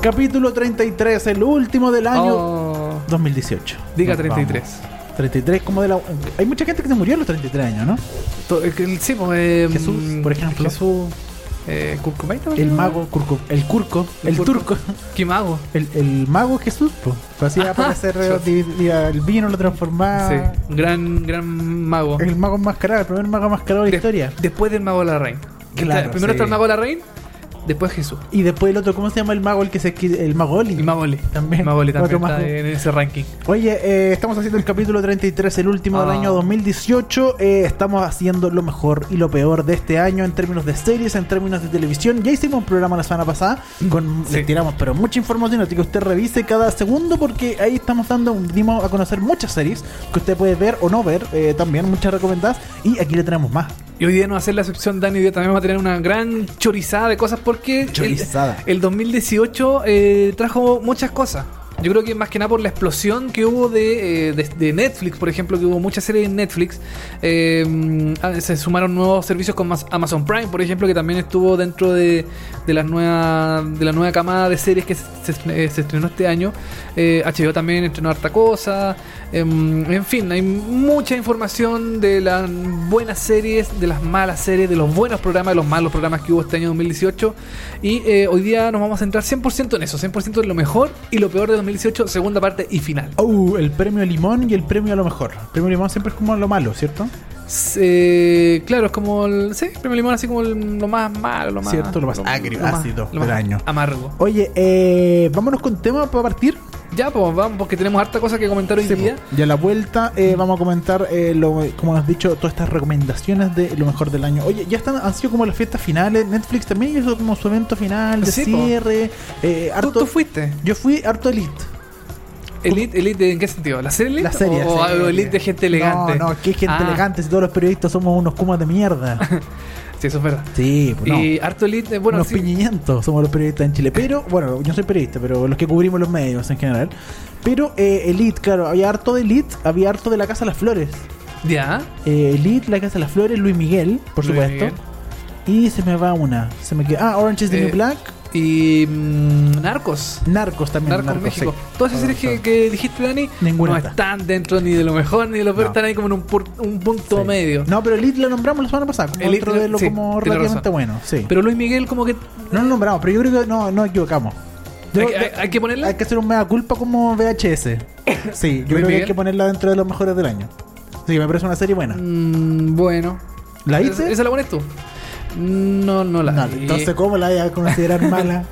Capítulo 33, el último del año Oh, 2018. diga Nos 33. vamos. 33 como de la... Hay mucha gente que se murió a los 33 años, ¿no? El- sí, pues, eh, Jesús, por ejemplo. Jesús. Eh. El mago, Curco, el curco, el, El curco. turco. ¿Qué mago? El, el mago Jesús, pues. Hacía aparecer eh, el vino, lo transformaba. Sí, gran, gran mago. El mago enmascarado, el primer mago enmascarado de la De- historia. Después del mago de la reina. Claro, primero sí. está el mago de la reina, después Jesús. Y después el otro, ¿cómo se llama el mago? El que se el mago Oli. Y Magoli. También. Magoli también está en ese ranking. Oye, eh, estamos haciendo el capítulo 33, el último del Ah. año 2018. Eh, estamos haciendo lo mejor y lo peor de este año en términos de series, en términos de televisión. Ya hicimos un programa la semana pasada con Sí. les tiramos, pero mucha información, así que usted revise cada segundo porque ahí estamos dando, dimos a conocer muchas series que usted puede ver o no ver, eh, también muchas recomendadas. Y aquí le tenemos más. Y hoy día no va a ser la excepción, Dani. Hoy día también vamos a tener una gran chorizada de cosas porque el- Chorizada. El, 2018 eh, trajo muchas cosas. Yo creo que más que nada por la explosión que hubo de, eh, de- Netflix, por ejemplo, que hubo muchas series en Netflix. Eh, ah, se sumaron nuevos servicios con Amazon Prime, por ejemplo, que también estuvo dentro de, de, las nueva, de la nueva camada de series que se, eh, estrenó este año. HBO también estrenó harta cosa. Em, en fin, hay mucha información de las buenas series, de las malas series, de los buenos programas, de los malos programas que hubo este año 2018. Y hoy día nos vamos a centrar 100% en eso, 100% en lo mejor y lo peor de 2018, segunda parte y final. Oh, el premio Limón y el premio a lo mejor. El premio Limón siempre es como lo malo, ¿cierto? Eh, claro, es como el. Sí, Premio Limón, así como el- lo más malo, lo más. Cierto, lo más agrio, ácido lo del más año. Amargo. Oye, eh, vámonos con tema para partir. Ya, pues vamos, porque tenemos harta cosa que comentar hoy Sí, día. po. y a la vuelta eh, vamos a comentar, eh, lo, como has dicho, todas estas recomendaciones de lo mejor del año. Oye, ya están, han sido como las fiestas finales. Netflix también hizo como su evento final de Sí, cierre. eh, ¿Tú, harto- tú fuiste? Yo fui harto elite. ¿Elite, elite ¿En qué sentido? ¿La serie Elite? La serie. ¿O. Elite de gente elegante? No, no, que gente Ah, elegante. Si todos los periodistas somos unos kumas de mierda. Sí, eso es verdad. Sí, pues no. Y harto Elite, eh, bueno, unos sí. piñiñentos somos los periodistas en Chile. Pero, bueno, yo soy periodista, pero los que cubrimos los medios en general. Pero eh, Elite, claro, había harto de Elite, había harto de la Casa de las Flores. Ya. Eh, Elite, la Casa de las Flores, Luis Miguel, por Luis supuesto. Miguel. Y se me va una. Se me queda. Ah, Orange is the Eh, New Black. Y. mm, Narcos. Narcos también. Narcos, Narcos, México. sí. Todas esas series que, que dijiste, Dani, Ninguna no está. están dentro ni de lo mejor ni de lo peor, No. están ahí como en un, pur- un punto Sí. medio. No, pero Elite lo nombramos la semana pasada. Como Elite dentro de lo sí, como relativamente bueno. Sí. Pero Luis Miguel, como que. no lo nombramos, pero yo creo que no, no equivocamos. Yo- ¿Hay, hay- hay que ponerla? Hay que hacer un mea culpa como VHS. Sí, yo creo que hay Miguel? que ponerla dentro de los mejores del año. Sí, me parece una serie buena. Mm, bueno. ¿La ¿Esa, hice? esa la pones tú? No, no la No, vi. entonces, ¿cómo la voy a considerar mala?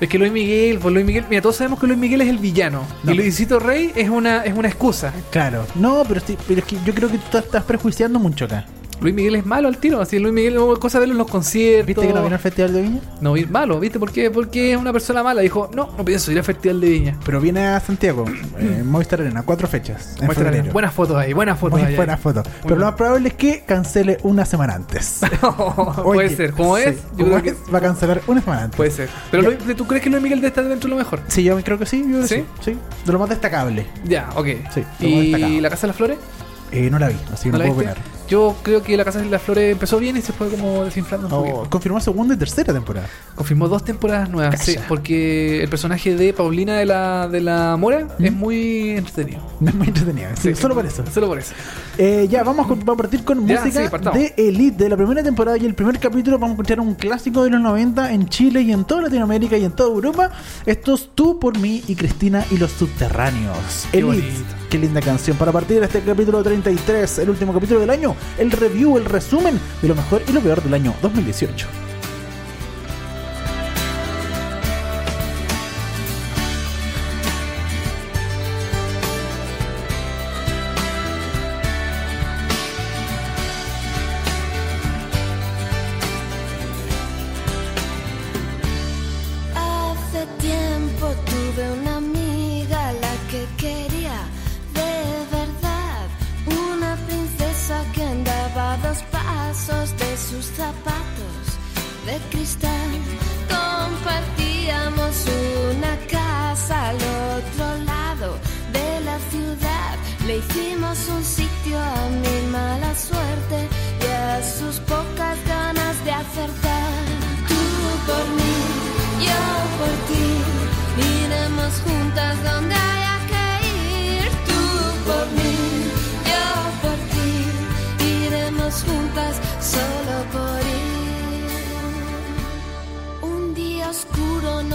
Es que Luis Miguel, pues Luis Miguel, mira, todos sabemos que Luis Miguel es el villano. No. Y Luisito Rey es una, es una excusa. Claro. No, pero, sí, pero es que yo creo que tú estás prejuiciando mucho acá. Luis Miguel es malo al tiro. Así Luis Miguel, no, cosa de verlo en los conciertos. ¿Viste que no vino al Festival de Viña? No, malo, ¿viste? ¿Por qué? Porque es una persona mala. Dijo, no, no pienso ir al Festival de Viña. Pero viene a Santiago, eh, Movistar Arena, cuatro fechas. En Muéstrale. febrero. Buenas fotos ahí, buenas fotos Muy ahí. buena foto. Pero bueno. lo más probable es que cancele una semana antes. puede Oye, ser. Como sí, es, yo creo que es, va a cancelar una semana antes. puede ser. Pero. Luis- ¿tú crees que Luis Miguel debe estar dentro de lo mejor? Sí, yo creo que sí. Yo ¿Sí? ¿Sí? sí, De lo más destacable. Ya, ok. Sí. ¿Y La Casa de las Flores? Eh, no la vi, así que no, ¿No puedo opinar. Yo creo que La Casa de las Flores empezó bien y se fue como desinflando un Oh, poquito. confirmó segunda y tercera temporada. Confirmó dos temporadas nuevas, Calla. sí, porque el personaje de Paulina de la, de la Mora ¿Mm? es muy entretenido. Es muy entretenida. sí, solo por eso. Solo por eso. Eh, ya, vamos, a partir con Ya, música sí, de Elite de la primera temporada y el primer capítulo. Vamos a escuchar un clásico de los 90 en Chile y en toda Latinoamérica y en toda Europa. Esto es Tú por mí y Cristina y los subterráneos. Elite. Qué linda canción. Para partir de este capítulo 33, el último capítulo del año, el review, el resumen de lo mejor y lo peor del año 2018.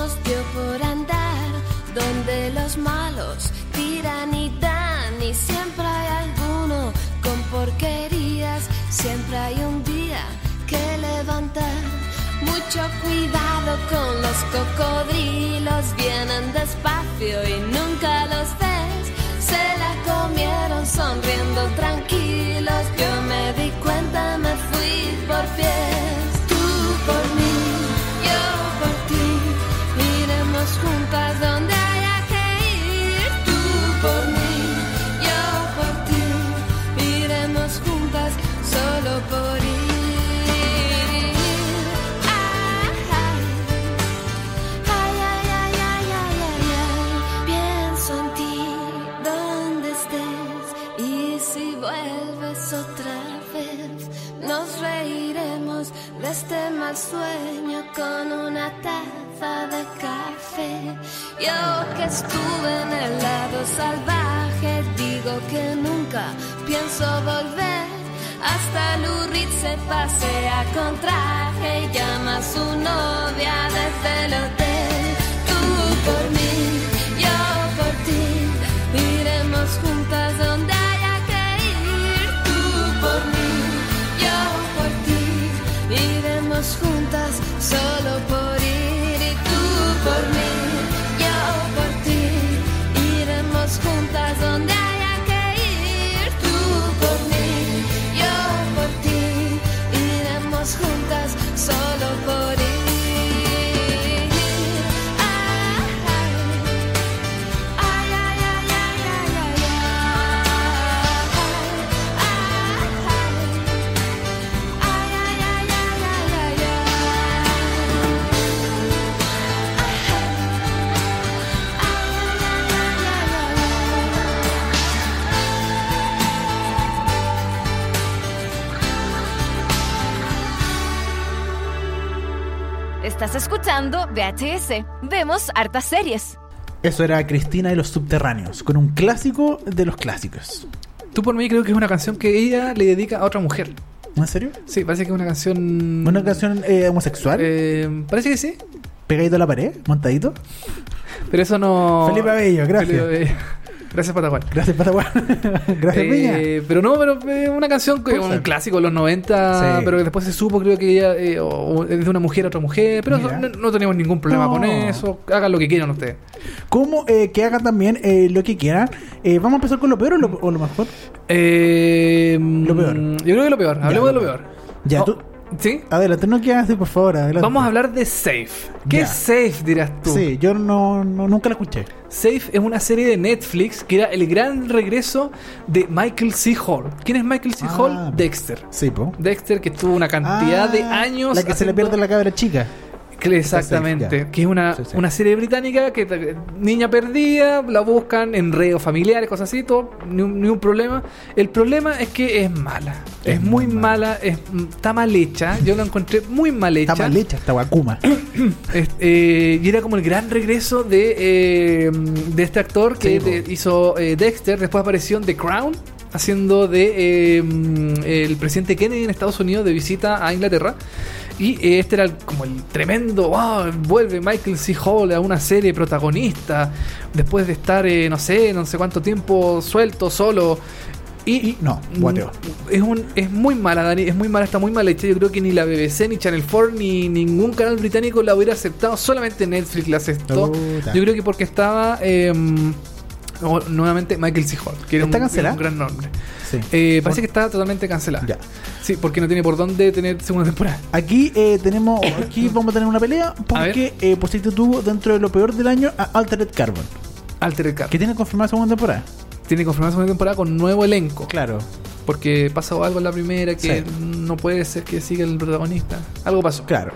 Nos dio por andar donde los malos tiran y dan y siempre hay alguno con porquerías. Siempre hay un día que levantar. Mucho cuidado con los cocodrilos, vienen despacio y nunca los ves. Se la comieron sonriendo tranquilos. Mal sueño con una taza de café. Yo que estuve en el lado salvaje, digo que nunca pienso volver. Hasta Lurid se pasea con traje y llama a su novia desde el hotel. Tú por mí, juntas solo por ir. Y tú por mí, Estás escuchando VHS. Vemos hartas series. Eso era Cristina y los subterráneos, con un clásico de los clásicos. Tú por mí creo que es una canción que ella le dedica a otra mujer. ¿En serio? Sí, parece que es una canción... ¿Una canción eh, homosexual? Eh, parece que sí, ¿Pegadito a la pared? ¿Montadito? pero eso no... Felipe Abello, gracias. Felipe Abello. Gracias, Patagual. Gracias, Paraguay. gracias, Peña. Eh, pero no, pero eh, una canción que un clásico de los 90, Sí. pero que después se supo, creo que ella eh, o- es de una mujer a otra mujer, pero no, no tenemos ningún problema No. con eso. Hagan lo que quieran ustedes. Como eh, que hagan también lo que quieran. ¿Vamos a empezar con lo peor o lo, o lo mejor? Eh, Lo peor. mm, Yo creo que lo peor. Hablemos de lo peor. Ya, Oh, tú. ¿Sí? Adelante, no quieras por favor. Adelante. Vamos a hablar de Safe. ¿Qué Ya. es Safe, dirás tú? Sí, yo no, no- nunca la escuché. Safe es una serie de Netflix que era el gran regreso de Michael C. Hall. ¿Quién es Michael C. Ah. Hall? Dexter. Sí, po. Dexter que estuvo una cantidad de Ah, años. La que se le pierde la cabra chica. Exactamente, que es una, Sí, sí. una serie británica que niña perdida, la buscan en redes familiares, cosas así, todo, ni un, ni un problema. El problema es que es mala, es, Es muy muy mala, es, está mal hecha, yo la encontré muy mal hecha. Está mal hecha, está guacuma. Es- eh, y era como el gran regreso de, eh, de este actor que Sí, de- hizo eh, Dexter, después apareció en The Crown, haciendo de eh, mm, el presidente Kennedy en Estados Unidos de visita a Inglaterra. Y eh, este era el- como el tremendo, wow, vuelve Michael C. Hall a una serie protagonista, después de estar, eh, no sé, no sé cuánto tiempo suelto, solo. Y, Y no, guateo. Mm, Es, un, es muy mala, Dani, es muy mala, está muy mal hecha. Yo creo que ni la BBC, ni Channel 4, ni ningún canal británico la hubiera aceptado. Solamente Netflix la aceptó. Yo creo que porque estaba eh, nuevamente Michael C. Hall, que era ¿Está un, cancelada? un gran nombre. Sí. Eh, parece que está totalmente cancelada. Ya. Sí, porque no tiene por dónde tener segunda temporada. Aquí eh, tenemos, aquí vamos a tener una pelea porque eh, pusiste tú dentro de lo peor del año a Altered Carbon, Altered Carbon. que tiene confirmada segunda temporada. Tiene confirmada segunda temporada con nuevo elenco. Claro. Porque pasó algo en la primera que Sí. no puede ser que siga el protagonista. Algo pasó. Claro.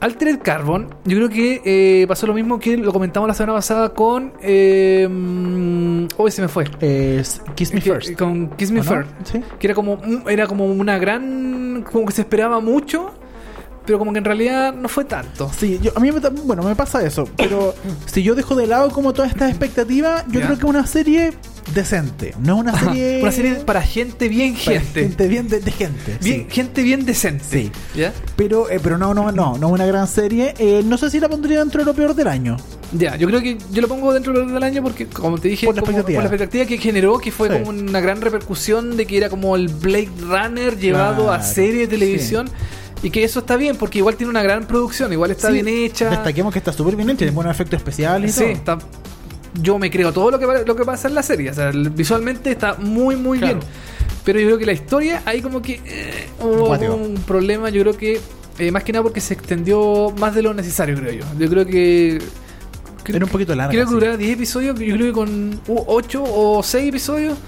Altered Carbon, yo creo que eh, pasó lo mismo que lo comentamos la semana pasada con. Eh, mm, hoy se me fue. Es Kiss Me Que- First. Con Kiss Me. First. Sí. Que era como, era como una gran. Como que se esperaba mucho, pero como que en realidad no fue tanto. Sí, yo, a mí me, bueno, me pasa eso, pero si yo dejo de lado como todas estas expectativas, yo creo que una serie decente, no es una serie... Una serie para gente bien para gente. gente bien de, de gente. Bien, sí. Gente bien decente. Sí. ¿Ya? Pero, eh, pero no, no, no, no es una gran serie. Eh, no sé si la pondría dentro de lo peor del año. Ya, yo creo que yo lo pongo dentro del año porque, como te dije, Por la como- expectativa. por la expectativa que generó, que fue Sí. como una gran repercusión de que era como el Blade Runner llevado a serie de televisión. Y que eso está bien, porque igual tiene una gran producción, igual está Sí, bien hecha. Destaquemos que está súper bien hecha, tiene buenos efectos especiales y Sí, todo. está, yo me creo todo lo que, lo que pasa en la serie. O sea, visualmente está muy, muy Claro. bien. Pero yo creo que la historia, ahí como que eh, hubo un problema. Yo creo que eh, más que nada porque se extendió más de lo necesario, creo yo. Yo creo que. Era un poquito larga. Creo que sí. durara 10 episodios. Yo creo que con 8 o 6 episodios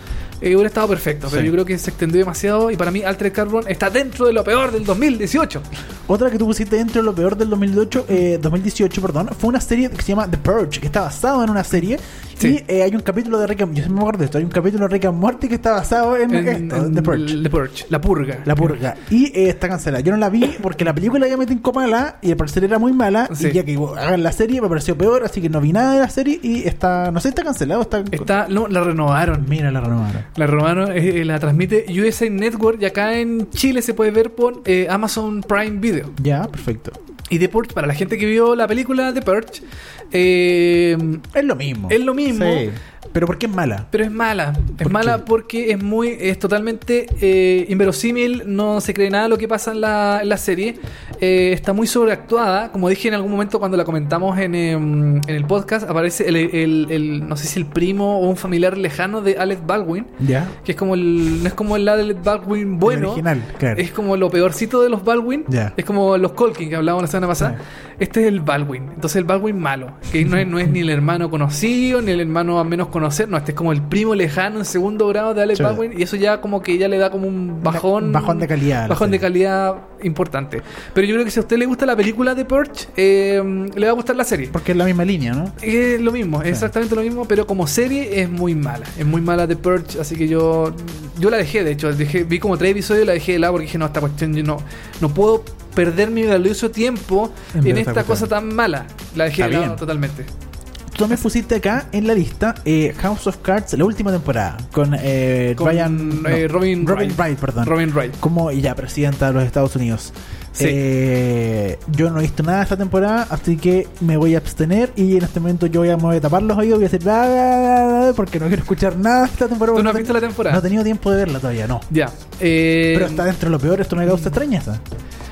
eh, hubiera estado perfecto. Pero Sí. yo creo que se extendió demasiado. Y para mí, Altered Carbon está dentro de lo peor del 2018. Otra que tú pusiste dentro de lo peor del 2018, eh, 2018, perdón, fue una serie que se llama The Purge, que está basado en una serie. Sí. Y eh, hay un capítulo de Rick and Yo me acuerdo de esto. Hay un capítulo de Rick and Morty que está basado en, En- esto, en The Purge. The Purge, La purga. La purga. Y eh, está cancelada. Yo no la vi porque la película ya me tincó mala y al parecer era muy mala. Sí. Y ya que hagan la serie me pareció peor, así que no vi nada de la serie y está, no sé, está cancelado. Está, Está, no, la renovaron. Mira, la renovaron. La renovaron, eh, eh, la transmite USA Network y acá en Chile se puede ver por eh, Amazon Prime Video. Ya, perfecto. Y The Purge, para la gente que vio la película The Purge, eh, Es lo mismo. Es lo mismo. Sí. Pero ¿por qué es mala? pero es mala. Es ¿Por mala qué? porque es muy, es totalmente eh, inverosímil, no se cree nada de lo que pasa en la, en la serie. Eh, está muy sobreactuada. Como dije en algún momento cuando la comentamos en, em, en el podcast, aparece el, el- el- no sé si el primo o un familiar lejano de Alec Baldwin. Ya. Que es como el. No es como el Alec Baldwin bueno. El original, claro. Es como lo peorcito de los Baldwin. Ya. Es como los Colkin que hablábamos la semana pasada. Este es el Baldwin. Entonces el Baldwin malo. Que no es, no es ni el hermano conocido, ni el hermano a menos conocer. No, este es como el primo lejano en segundo grado de Alec Sí. Baldwin. Y eso ya como que ya le da como un bajón. Bajón de calidad Bajón de calidad importante. Pero yo creo que si a usted le gusta la película de Purge, eh, le va a gustar la serie. Porque es la misma línea, ¿no? Es lo mismo, es exactamente lo mismo, pero como serie es muy mala. Es muy mala The Purge, así que yo yo la dejé, de hecho. Dejé, vi como tres episodios y la dejé de lado porque dije, no, esta cuestión yo no, no puedo perder mi valioso tiempo En en, esta cosa tan mala. La dejé de lado totalmente. Tú también pusiste acá en la lista eh, House of Cards, la última temporada, con, eh, Con, Ryan, no, eh, Robin Robin Wright. Wright, perdón. Robin Wright. como ya presidenta de los Estados Unidos. Sí. Eh, yo no he visto nada esta temporada, así que me voy a abstener y en este momento yo voy a, me voy a tapar los oídos y voy a decir "Ah, ah, ah", porque no quiero escuchar nada esta temporada. ¿Tú no has visto la temporada? No he tenido tiempo de verla todavía, no. Ya. eh, Pero está dentro de lo peor, esto me causa extrañeza.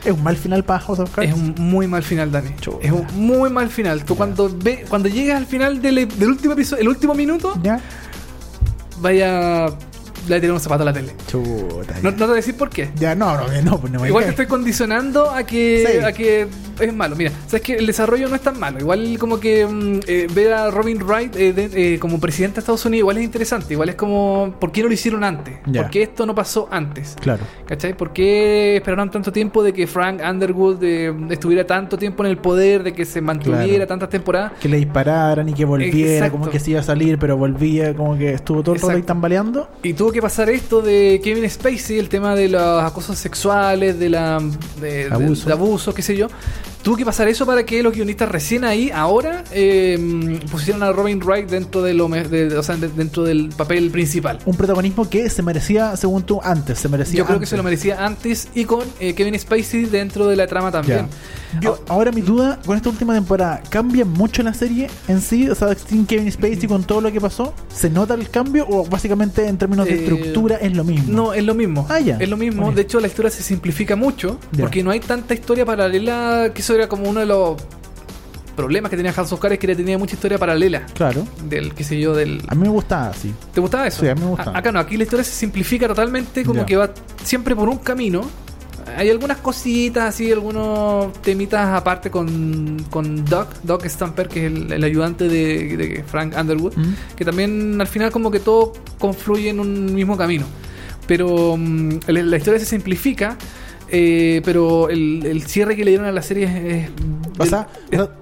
Es un mal final para House of Cards. Es un muy mal final, Dani. Es un muy mal final. Tú cuando ve, cuando llegas al final del, del último episodio, el último minuto, ¿Ya? vaya le tirar un zapato a la tele. Chuta. No, te voy a decir por qué. Ya, no, no, no, pues no Igual te estoy condicionando a que, Sí. a que es malo. Mira, sabes que el desarrollo no es tan malo. Igual como que mm, eh, ver a Robin Wright eh, de- eh, como presidente de Estados Unidos igual es interesante. Igual es como, ¿por qué no lo hicieron antes? Ya. ¿Por qué esto no pasó antes? Claro. ¿Cachai? ¿Por qué esperaron tanto tiempo de que Frank Underwood eh, estuviera tanto tiempo en el poder, de que se mantuviera Claro. tantas temporadas? Que le dispararan y que volviera, Exacto. como que se iba a salir, pero volvía, como que estuvo todo el rato tambaleando. Y tuvo que pasar esto de Kevin Spacey, el tema de los acosos sexuales, de la de, de- Abuso. de abuso, qué sé yo. Tuvo que pasar eso para que los guionistas recién ahí, ahora, eh, pusieran a Robin Wright dentro de lo de- o sea, de- dentro del papel principal. Un protagonismo que se merecía, según tú, antes. Se merecía Yo creo que antes. se lo merecía antes y con eh, Kevin Spacey dentro de la trama también. Ya. Yo, ahora mi duda, con esta última temporada, ¿cambia mucho la serie en sí? O sea, sin Kevin Spacey, con todo lo que pasó, ¿se nota el cambio o básicamente en términos de Eh, estructura es lo mismo? No, es lo mismo. Ah, ya. Es lo mismo. Bueno. De hecho, la historia se simplifica mucho porque no hay tanta historia paralela. Que eso era como uno de los problemas que tenía House of Cards, que tenía mucha historia paralela. Claro. Del, qué sé yo, del. A mí me gustaba así. ¿Te gustaba eso? Sí, a mí me gustaba. acá no, aquí la historia se simplifica totalmente, como que va siempre por un camino. Hay algunas cositas, así, algunos temitas aparte con, con Doc, Doc Stamper, que es el, el ayudante de, de Frank Underwood, ¿Mm? que también al final como que todo confluye en un mismo camino. pero mm, la, la historia se simplifica. Eh, pero el, el cierre que le dieron a la serie es. O sea,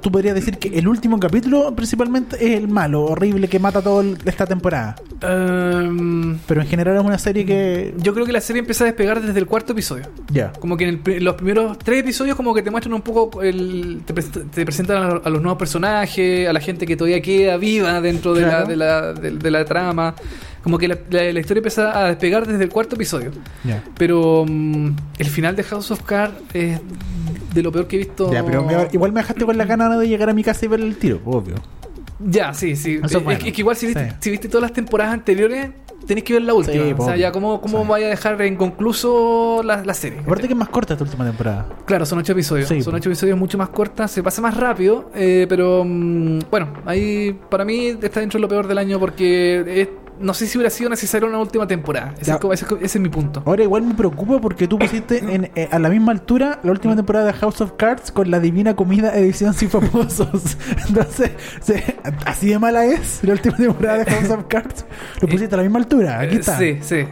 tú podrías decir que el último capítulo principalmente es el malo, horrible que mata toda esta temporada. Pero en general es una serie que. yo creo que la serie empieza a despegar desde el cuarto episodio. Ya. Como que en el pri- los primeros tres episodios como que te muestran un poco el, te, te presentan a, a los nuevos personajes, a la gente que todavía queda viva dentro de, Claro. la, de, la, de, de la trama. Como que la, la- la historia empieza a despegar desde el cuarto episodio. Ya. Pero mm, el final de House of Cards es de lo peor que he visto. Ya, pero me- igual me dejaste con la gana de llegar a mi casa y ver el tiro, obvio. Ya, sí, sí. Eso es bueno. es que igual si viste, Sí. si viste todas las temporadas anteriores, tenés que ver la última. Sí, o sea, ya cómo, cómo Sí. vaya a dejar inconcluso la, la serie. Aparte que es más corta esta última temporada. Claro, son ocho episodios. Sí, son ocho episodios mucho más cortas, se pasa más rápido, eh, pero mm, bueno, ahí para mí está dentro de lo peor del año porque es- no sé si hubiera sido necesaria una última temporada. Ese, es, como- ese es- ese es mi punto. Ahora igual me preocupa porque tú pusiste en, eh, a la misma altura la última temporada de House of Cards con la Divina Comida edición sin famosos. Entonces, se- así de mala es la última temporada de House of Cards. Lo pusiste a la misma altura. Aquí Eh, está. Sí, sí.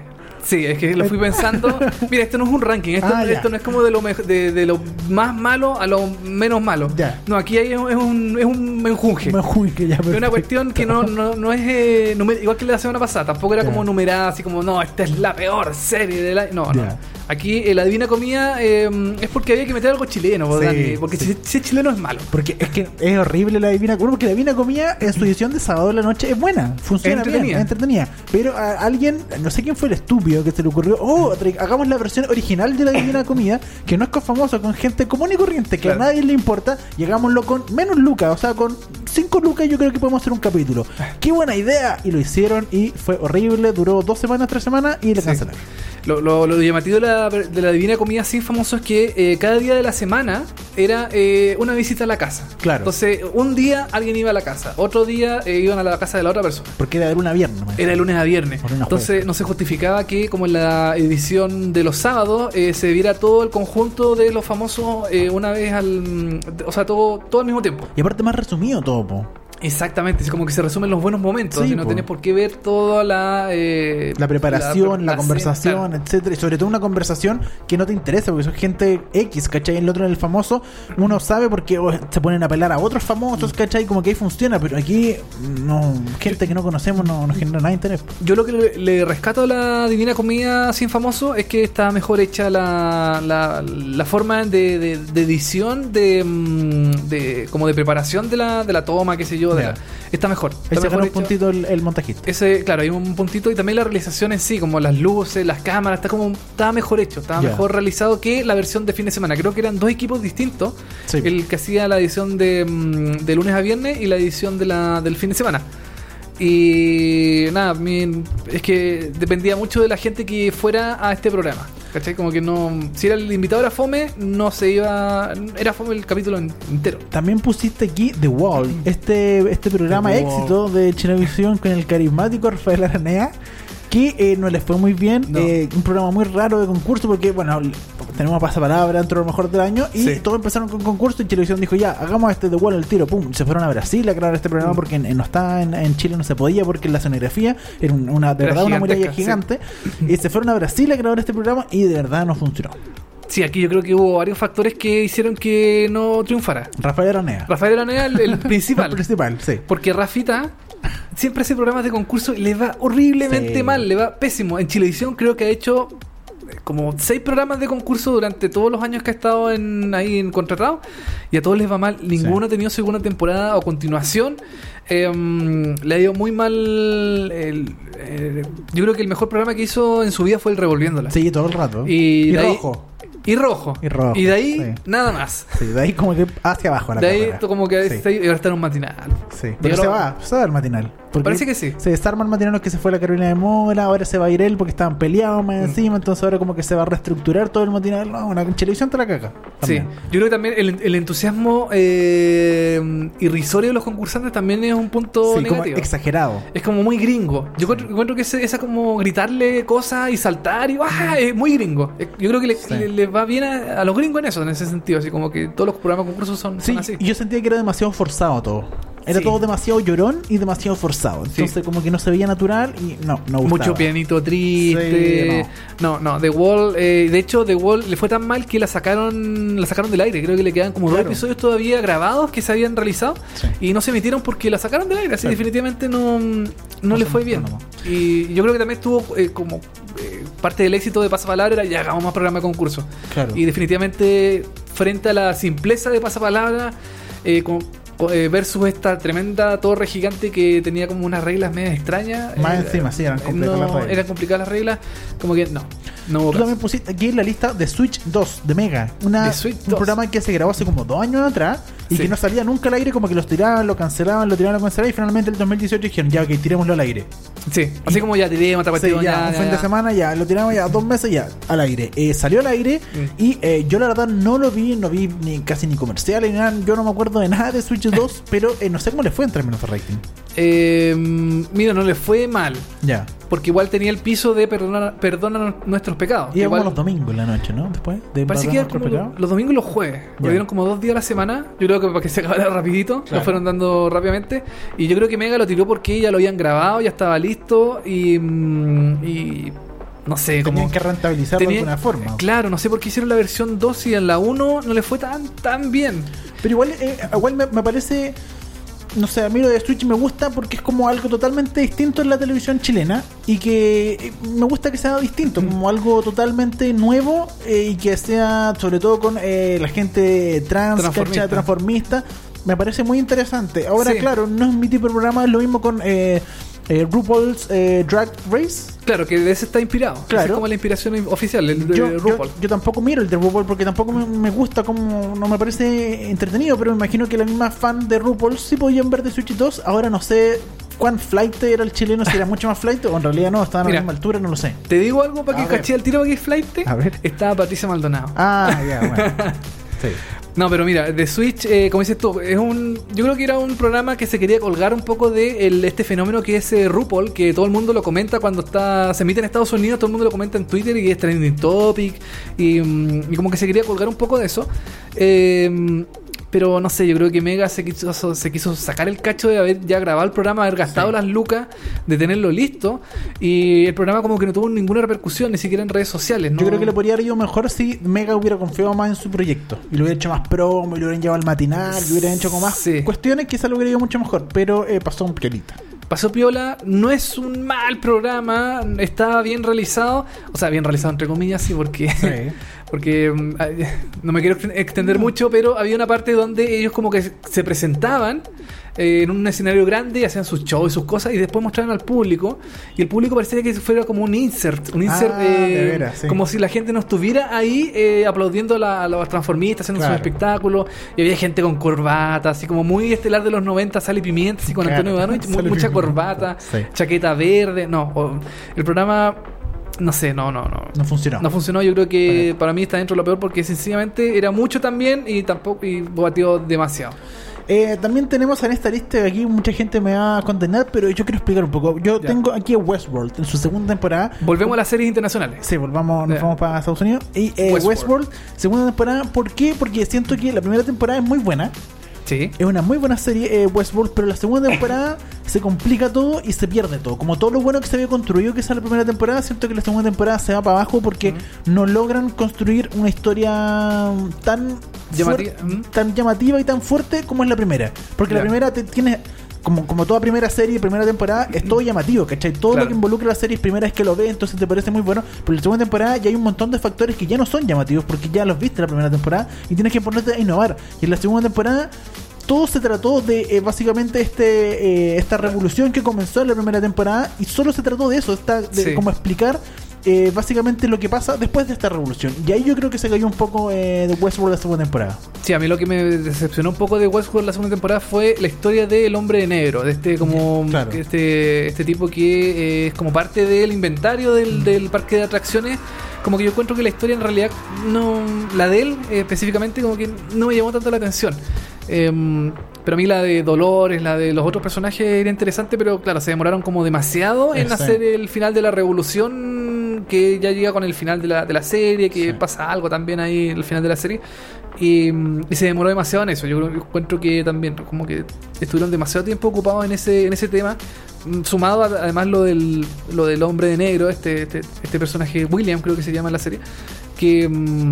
Sí, es que lo fui pensando. Mira, esto no es un ranking. Esto, Ah, esto no es como de lo, de, de lo más malo a lo menos malo. Ya. No, aquí hay, es un, es un menjunje. Me jui que ya, Es una cuestión que no, no, no es eh, numer- igual que la semana pasada, tampoco era Ya. como numerada, así como, no, esta es la peor serie del año. No, Ya. no. Aquí eh, la Divina Comida eh, es porque había que meter algo chileno, po, Sí, Dani, porque sí. si, si es chileno es malo. Porque es que es horrible la Divina Comida. Porque la Divina Comida en su edición de sábado de la noche es buena. Funciona bien, es entretenida. Pero a alguien, no sé quién fue el estúpido que se le ocurrió, oh, hagamos la versión original de la Divina Comida, que no es con famoso, con gente común y corriente, que Claro. a nadie le importa, y hagámoslo con menos lucas, o sea, con 5 lucas yo creo que podemos hacer un capítulo. ¡Qué buena idea! Y lo hicieron y fue horrible, duró dos semanas, tres semanas y le Sí. cancelaron. Lo, lo- lo llamativo de la, de la Divina Comida sin famoso es que eh, cada día de la semana era eh, una visita a la casa. Claro. Entonces, un día alguien iba a la casa, otro día eh, iban a la casa de la otra persona. Porque era de luna a viernes. Era de lunes a viernes. Lunes Entonces no se justificaba que, como en la edición de los sábados, eh, se viera todo el conjunto de los famosos una vez al. O sea, todo, todo al mismo tiempo. Y aparte más resumido todo, po. Exactamente, es como que se resumen los buenos momentos. Sí, y no po. tenés por qué ver toda la. eh, la preparación, la, la- conversación, claro. etcétera, y sobre todo una conversación que no te interesa, porque son gente X, ¿cachai? El otro en el famoso, uno sabe porque oh, se ponen a pelar a otros famosos, ¿cachai? Como que ahí funciona, pero aquí no, gente que no conocemos no, no genera nada de interés. Yo lo que le, le rescato a la Divina Comida sin famoso es que está mejor hecha la, la, la forma de, de- de edición, de, mm, de como de preparación de la, de la toma, qué sé yo. De Ya. la- está mejor. Está mejor un hecho. puntito el, el montajista. Ese, claro, hay un puntito y también la realización en sí, como las luces, las cámaras, está como estaba mejor hecho, estaba Ya. mejor realizado que la versión de fin de semana. Creo que eran dos equipos distintos, Sí. el que hacía la edición de, mm, de lunes a viernes y la edición de la, del fin de semana. Y nada, mi- es que dependía mucho de la gente que fuera a este programa. ¿Cachai? Como que no. Si era el invitado era fome, no se iba. Era fome el capítulo en- entero. También pusiste aquí The Wall, este, este programa The Wall. éxito de Chilevisión con el carismático Rafael Aranea, que eh, no les fue muy bien, No. eh, un programa muy raro de concurso, porque bueno, tenemos pasapalabra dentro de lo mejor del año, y Sí. todos empezaron con concurso y Chilevisión dijo, ya, hagamos este The Wall el tiro, pum, se fueron a Brasil a grabar este programa Mm. porque en, en- no está en, en Chile, no se podía, porque la escenografía era un- una, de Era verdad una muralla gigante, y se fueron a Brasil a grabar este programa y de verdad no funcionó. Sí, aquí yo creo que hubo varios factores que hicieron que no triunfara. Rafael Aranea. Rafael Aranea, el, el principal. El principal, sí. Porque Rafita siempre hace programas de concurso y le va horriblemente Sí. mal, le va pésimo. En Chilevisión creo que ha hecho eh, como seis programas de concurso durante todos los años que ha estado en, ahí en contratado y a todos les va mal. Ninguno ha tenido segunda temporada o continuación. Eh, le ha ido muy mal. el- eh, yo creo que el mejor programa que hizo en su vida fue el Revolviéndola. Sí, todo el rato. Y, ahí- rojo. y rojo. Y rojo, de ahí sí. nada más. Sí, de ahí como que hacia abajo la De ahí como que Sí. está ahí- y ahora está en un matinal. Sí, Y pero se va, se va el matinal. Porque Parece que sí. Se desarma el matinal que se fue la Carolina de Mora, ahora se va a ir él porque estaban peleados más Mm. encima, entonces ahora como que se va a reestructurar todo el matinal. No, una televisión te la caga. Sí, yo creo que también el, el entusiasmo eh, irrisorio de los concursantes también es un punto Sí, como negativo. exagerado. es como muy gringo. Yo encuentro, encuentro que ese- esa como gritarle cosas y saltar y ¡ah! es muy gringo. Yo creo que le, Sí. le- le va bien a, a los gringos en eso, en ese sentido. Así como que todos los programas de concursos son, Sí, son así. y yo sentía que era demasiado forzado todo. Era Sí. todo demasiado llorón y demasiado forzado. Entonces, como que no se veía natural y no, no gustaba. Mucho pianito triste. no. no, The Wall. eh, de hecho, The Wall le fue tan mal que la sacaron la sacaron del aire. Creo que le quedan como dos episodios todavía grabados que se habían realizado y no se emitieron porque la sacaron del aire. Así Claro. definitivamente no, no, No le fue bien. Y yo creo que también estuvo eh, como eh, parte del éxito de Pasapalabra era ya hagamos más programa de concurso. Claro. Y definitivamente, frente a la simpleza de Pasapalabra, eh, con- eh, versus esta tremenda torre gigante que tenía como unas reglas medio extrañas. Más eh, encima, sí, eran complejas no, las reglas. Eran complicadas las reglas, como que no. No hubo Tú caso. también pusiste aquí en la lista de Switch 2 de Mega, una, Switch un 2. programa que se grabó hace como dos años atrás y Sí. que no salía nunca al aire, como que los tiraban, lo cancelaban, lo tiraban, lo cancelaban y finalmente en el 2018 dijeron, ya, ok, tirémoslo al aire. Sí, así como ya tiremos otra Sí, ya, ya, un ya, fin de semana ya, lo tiramos ya dos meses ya al aire. Eh, salió al aire Mm. y eh, yo la verdad no lo vi, no vi ni casi ni comerciales ni nada, yo no me acuerdo de nada de Switch 2, pero eh, no sé cómo le fue en términos de rating. Eh, mira, no le fue mal. Ya. Porque igual tenía el piso de perdona, perdona nuestros pecados. Y como Igual- los domingos en la noche, ¿no? Después de Parece que como los, los domingos y los jueves. Lo Ya. dieron como dos días a la semana. Yo creo que para que se acabara rapidito. Lo fueron dando rápidamente. Y yo creo que Mega lo tiró porque ya lo habían grabado, ya estaba listo. Y. mm, y no sé, Tenían como. que rentabilizarlo de alguna forma. Claro, no sé por qué hicieron la versión 2 y en la 1 no le fue tan, tan bien. Pero igual, eh, igual me, me parece. No sé, a mí lo de Switch me gusta porque es como algo totalmente distinto en la televisión chilena y que eh, me gusta que sea distinto, como algo totalmente nuevo eh, y que sea sobre todo con eh, la gente trans, Transformista. transformista. Me parece muy interesante. Ahora, Sí. claro, no es mi tipo de programa, es lo mismo con eh, eh, RuPaul's eh, Drag Race. Claro, que de ese está inspirado. Esa Claro. es como la inspiración oficial, el de Yo, RuPaul. yo tampoco miro el de RuPaul porque tampoco me, me gusta, como no me parece entretenido, pero me imagino que la misma fan de RuPaul sí podían ver de Switch 2. Ahora no sé cuán flight era el chileno, si era mucho más flight o en realidad no, estaban a Mira. la misma altura, no lo sé. Te digo algo para A que caché el tiro para que es flight. A ver. Estaba Patricia Maldonado. Ah, ya, bueno. Sí. No, pero mira, The Switch, eh, como dices tú, es un. Yo creo que era un programa que se quería colgar un poco de el- este fenómeno que es eh, RuPaul, que todo el mundo lo comenta cuando está se emite en Estados Unidos, todo el mundo lo comenta en Twitter y es trending topic. Y, mm, y como que se quería colgar un poco de eso. Eh, pero no sé, yo creo que Mega se quiso, se quiso sacar el cacho de haber ya grabado el programa, haber gastado las lucas, de tenerlo listo. Y el programa como que no tuvo ninguna repercusión, ni siquiera en redes sociales. Yo ¿no? creo que le podría haber ido mejor si Mega hubiera confiado más en su proyecto y lo hubiera hecho más promo, y lo hubieran llevado al matinal, y hubieran hecho con más Sí. cuestiones, quizás lo hubiera ido mucho mejor, pero eh, pasó un piolita. Pasó Piola, no es un mal programa, está bien realizado, o sea, bien realizado entre comillas, sí, porque, porque mm, ay, no me quiero extender mucho, pero había una parte donde ellos como que se presentaban eh, en un escenario grande y hacían sus shows y sus cosas y después mostraban al público y el público parecía que fuera como un insert, un insert Ah, eh, de veras, sí. como si la gente no estuviera ahí eh, aplaudiendo a, los transformistas, haciendo Claro. su espectáculo y había gente con corbata, así como muy estelar de los 90, Sale Pimienta, así con Claro. Antonio Ivanovich, mucha corbata, Sí. chaqueta verde, no, el programa, no sé, no, no, no. No funcionó. No funcionó, yo creo que para mí está dentro de lo peor porque sencillamente era mucho también y tampoco y batió demasiado. Eh, también tenemos en esta lista aquí mucha gente me va a condenar, pero yo quiero explicar un poco. Yo Ya. tengo aquí a Westworld en su segunda temporada. Volvemos a las series internacionales. Sí, volvamos, nos Ya. vamos para Estados Unidos. Y eh, Westworld. Westworld. segunda temporada. ¿Por qué? Porque siento que la primera temporada es muy buena. Sí. Es una muy buena serie, eh, Westworld, pero la segunda temporada se complica todo y se pierde todo. Como todo lo bueno que se había construido que es la primera temporada, siento que la segunda temporada se va para abajo porque no logran construir una historia tan Llamativa, fuer- mm. tan llamativa y tan fuerte como es la primera. Porque la primera te, tiene como, como toda primera serie, primera temporada, es todo llamativo, ¿cachai? Todo Claro. lo que involucra la serie es primera vez que lo ves, entonces te parece muy bueno. Pero en la segunda temporada ya hay un montón de factores que ya no son llamativos porque ya los viste la primera temporada y tienes que ponerte a innovar. Y en la segunda temporada todo se trató de eh, básicamente este eh, esta revolución que comenzó en la primera temporada y solo se trató de eso, esta, de Sí. como explicar eh, básicamente lo que pasa después de esta revolución. Y ahí yo creo que se cayó un poco eh, de Westworld la segunda temporada. Sí, a mí lo que me decepcionó un poco de Westworld la segunda temporada fue la historia del hombre de negro, de este como Claro. este este tipo que eh, es como parte del inventario del, del parque de atracciones. Como que yo encuentro que la historia en realidad no la de él eh, específicamente como que no me llamó tanto la atención. Em, pero a mí la de Dolores, la de los otros personajes era interesante, pero claro, se demoraron como demasiado en Sí. hacer el final de la revolución que ya llega con el final de la, de la serie, que Sí. pasa algo también ahí el final de la serie. Y, mm, y se demoró demasiado en eso. Yo encuentro que también como que estuvieron demasiado tiempo ocupados en ese, en ese tema. Mm, Sumado a- además lo del, lo del hombre de negro, este, este, este personaje William creo que se llama en la serie, que, mm,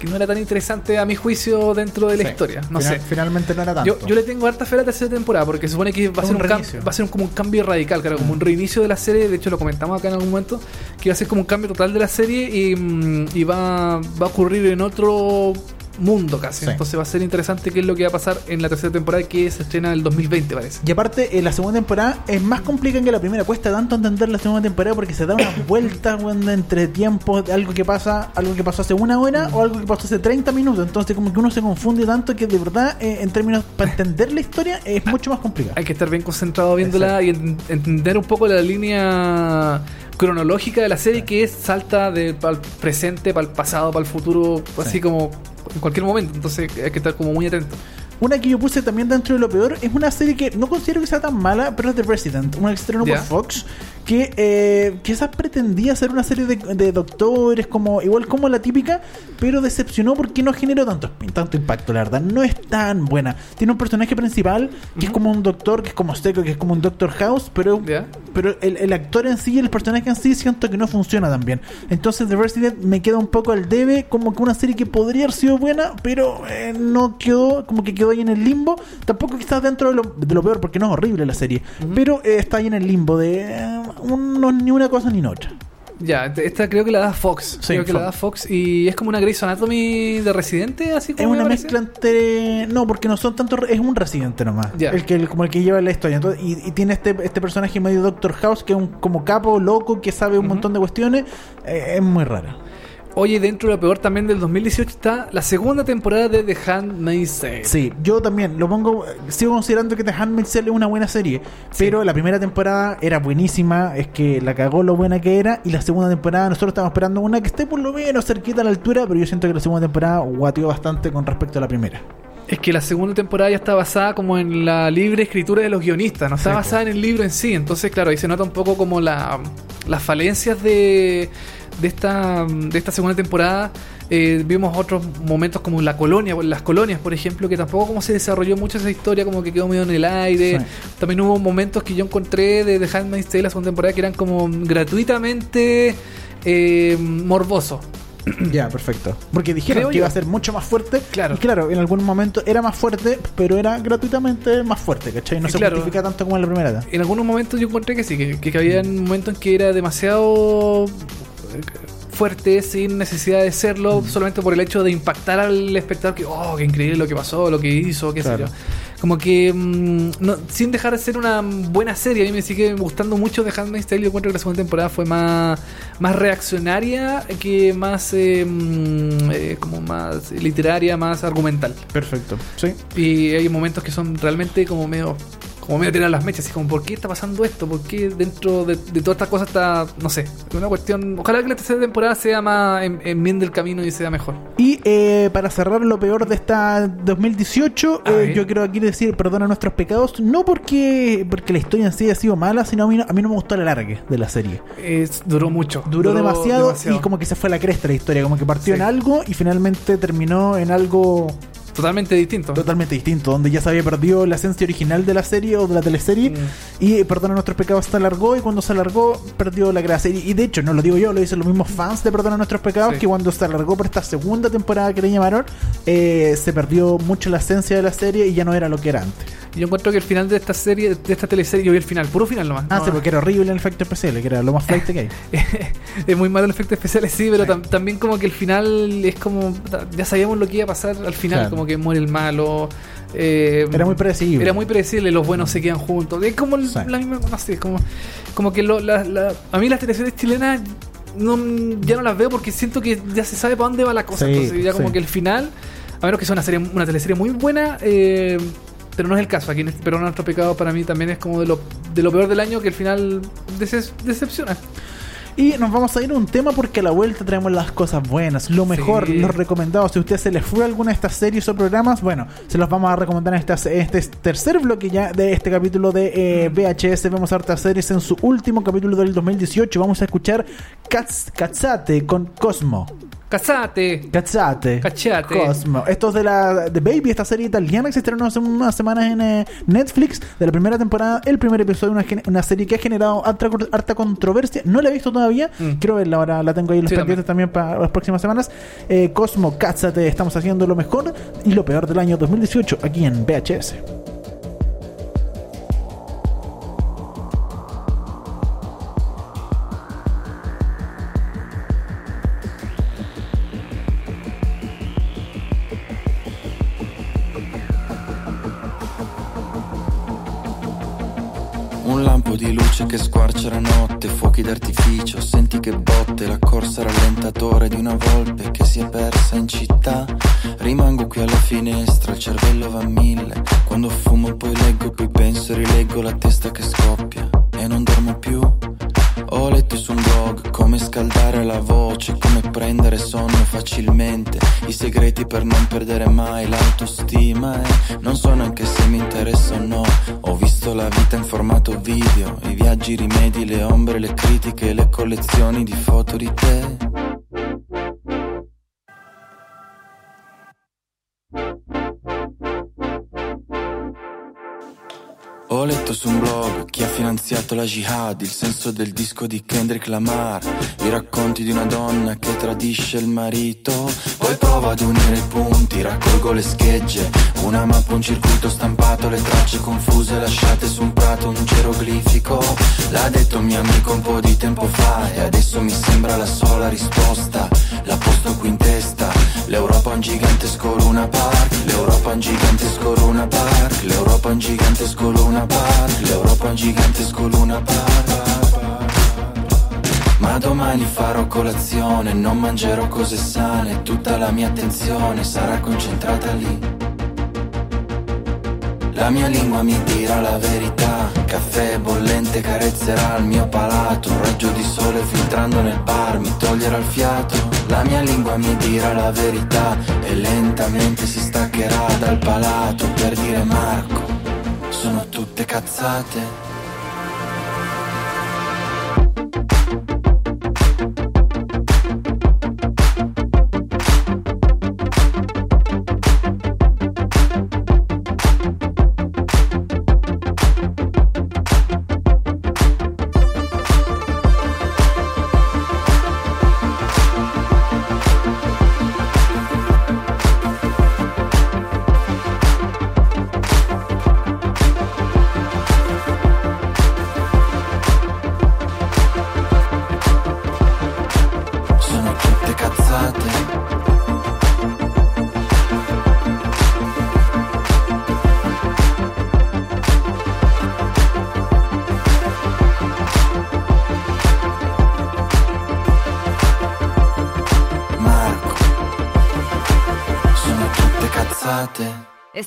que no era tan interesante a mi juicio dentro de la Sí. historia. No Final- sé. Finalmente no era tanto. Yo, yo le tengo harta fe a la tercera temporada porque se supone que va a ser un un, va a ser un- como un cambio radical, claro, como un reinicio de la serie. De hecho, lo comentamos acá en algún momento, que va a ser como un cambio total de la serie y, mm, y va, va a ocurrir en otro mundo casi. Sí. Entonces va a ser interesante qué es lo que va a pasar en la tercera temporada que se estrena en el 2020, parece. Y aparte, eh, la segunda temporada es más complicada que la primera. Cuesta tanto entender la segunda temporada porque se da una vuelta weón, entre tiempos de algo que pasa, algo que pasó hace una hora o algo que pasó hace 30 minutos. Entonces, como que uno se confunde tanto que de verdad, eh, en términos para entender la historia, es mucho más complicado. Hay que estar bien concentrado viéndola y en- entender un poco la línea cronológica de la serie que es salta de para el presente, para el pasado, para el futuro, así Sí. como en cualquier momento. Entonces hay que estar como muy atento. Una que yo puse también dentro de lo peor es una serie que no considero que sea tan mala, pero es The Resident, se estrenó Ya. por Fox, que eh, quizás pretendía ser una serie de, de doctores, como igual como la típica, pero decepcionó porque no generó tanto, tanto impacto, la verdad. No es tan buena. Tiene un personaje principal que es como un doctor, que es como seco, que es como un Doctor House, pero, pero el, el actor en sí, el personaje en sí, siento que no funciona tan bien. Entonces The Resident me queda un poco al debe, como que una serie que podría haber sido buena, pero eh, no quedó, como que quedó ahí en el limbo. Tampoco está dentro de lo, de lo peor, porque no es horrible la serie, pero eh, está ahí en el limbo de eh, un- no, ni una cosa ni otra. Ya, esta creo que la da Fox. Sí, creo que la da Fox y es como una Grey's Anatomy de Residente, así como Es una mezcla entre. No, porque no son tanto. Es un residente nomás. Ya. El que, el- como el que lleva la historia. Entonces, y, y tiene este, este personaje medio Doctor House, que es un como capo, loco, que sabe un montón de cuestiones. Eh, es muy rara. Oye, dentro de lo peor también del 2018 está la segunda temporada de The Handmaid's Tale. Sí, yo también lo pongo. Sigo considerando que The Handmaid's Tale es una buena serie. Pero la primera temporada era buenísima. Es que la cagó lo buena que era. Y la segunda temporada, nosotros estamos esperando una que esté por lo menos cerquita a la altura. Pero yo siento que la segunda temporada guateó bastante con respecto a la primera. Es que la segunda temporada ya está basada como en la libre escritura de los guionistas, no está Sí, basada en el libro en sí. Entonces, claro, ahí se nota un poco como la, las falencias de, de, esta, de esta segunda temporada. Eh, vimos otros momentos como la colonia, las colonias, por ejemplo, que tampoco como se desarrolló mucho esa historia, como que quedó medio en el aire. Sí. También hubo momentos que yo encontré de The Handmaid's Tale la segunda temporada que eran como gratuitamente eh, morbosos. Ya, perfecto. Porque dijeron Creo que yo. iba a ser mucho más fuerte. Claro. Y claro, en algún momento era más fuerte, pero era gratuitamente más fuerte, ¿cachai? No Y se claro. justifica tanto como en la primera. edad. en algunos momentos yo encontré que sí, que, que había momentos en que era demasiado fuerte sin necesidad de serlo, solamente por el hecho de impactar al espectador, que, oh, qué increíble lo que pasó, lo que hizo, qué Claro. sé yo. Como que, mm, no- sin dejar de ser una buena serie, a mí me sigue gustando mucho The Handmaid's Tale, yo encuentro que la segunda temporada fue más, más reaccionaria que más, eh, mm, eh, como más literaria, más argumental. Perfecto. Sí. Y hay momentos que son realmente como medio como medio tirar las mechas, así como ¿por qué está pasando esto? ¿Por qué dentro de, de todas estas cosas está, no sé, una cuestión, ojalá que la tercera temporada sea más en, en bien del camino y sea mejor. Y eh, para cerrar lo peor de esta 2018, A eh, yo quiero aquí decir perdona nuestros pecados, no porque porque la historia en sí ha sido mala, sino a mí no, a mí no me gustó el alargue de la serie. Es- duró mucho. Duró, demasiado, y como que se fue a la cresta la historia, como que partió Sí. en algo y finalmente terminó en algo Totalmente distinto. totalmente distinto, donde ya se había perdido la esencia original de la serie o de la teleserie. Mm. Y eh, Perdona Nuestros Pecados se alargó y cuando se alargó perdió la gracia. Y, y de hecho, no lo digo yo, lo dicen los mismos fans de Perdona Nuestros Pecados, Sí. que cuando se alargó por esta segunda temporada que le llamaron, eh, se perdió mucho la esencia de la serie y ya no era lo que era antes. Yo encuentro que el final de esta serie, de esta teleserie, yo vi el final, puro final nomás. Ah, No, sí, porque era horrible el efecto especial, que era lo más flight que hay. es muy malo el efecto especial, sí, pero tam- también como que el final es como. Ya sabíamos lo que iba a pasar al final, Claro. como que muere el malo. eh, Era muy predecible. Era muy predecible, los buenos se quedan juntos. Es como Sí. la misma. No sé, como, como que lo- la- la- a mí las teleseries chilenas no, ya no las veo porque siento que ya se sabe para dónde va la cosa. Sí, Entonces ya como que el final, a menos que sea una serie, una teleserie muy buena, eh, pero no es el caso. Aquí en este, pero nuestro pecado para mí también es como de lo, de lo peor del año que el final decepciona. Y nos vamos a ir a un tema porque a la vuelta traemos las cosas buenas, lo mejor, Sí. los recomendados. Si a usted se le fue alguna de estas series o programas, bueno, se los vamos a recomendar en, este tercer bloque ya de este capítulo de eh, VHS. Vemos hartas series en su último capítulo del 2018. Vamos a escuchar Cats, Catsate con Cosmo. Casate. Cachate. Cachate. Cosmo. Esto es de la de Baby, esta serie italiana que se estrenó hace unas semanas en eh, Netflix, de la primera temporada, el primer episodio, una, una serie que ha generado harta, harta controversia. No la he visto todavía, Mm. quiero verla ahora, la tengo ahí en los Sí, pendientes también para las próximas semanas. Eh, Cosmo, Cátsate, estamos haciendo lo mejor y lo peor del año 2018 aquí en VHS. Un lampo di luce che squarcia la notte, fuochi d'artificio, senti che botte la corsa rallentatore di una volpe che si è persa in città. Rimango qui alla finestra, il cervello va a mille. Quando fumo poi leggo, poi penso e rileggo la testa che scoppia e non dormo più. Ho letto su un blog come scaldare la voce, come prendere sonno facilmente, i segreti per non perdere mai l'autostima e non so neanche se mi interessa o no. Ho visto la vita in formato video, i viaggi, i rimedi, le ombre, le critiche, le collezioni di foto di te. Ho letto su un blog chi ha finanziato la jihad, il senso del disco di Kendrick Lamar, i racconti di una donna che tradisce il marito. Poi provo ad unire i punti, raccolgo le schegge, una mappa, un circuito stampato, le tracce confuse lasciate su un prato, un geroglifico. L'ha detto un mio amico un po' di tempo fa e adesso mi sembra la sola risposta. La posto qui in testa, l'Europa è un gigantesco Luna Park, l'Europa è un gigantesco Luna Park, l'Europa è un gigantesco Luna Park, l'Europa è un gigantesco Luna Park. Ma domani farò colazione, non mangerò cose sane, tutta la mia attenzione sarà concentrata lì. La mia lingua mi dirà la verità, caffè bollente carezzerà il mio palato, un raggio di sole filtrando nel bar mi toglierà il fiato. La mia lingua mi dirà la verità e lentamente si staccherà dal palato per dire Marco, sono tutte cazzate.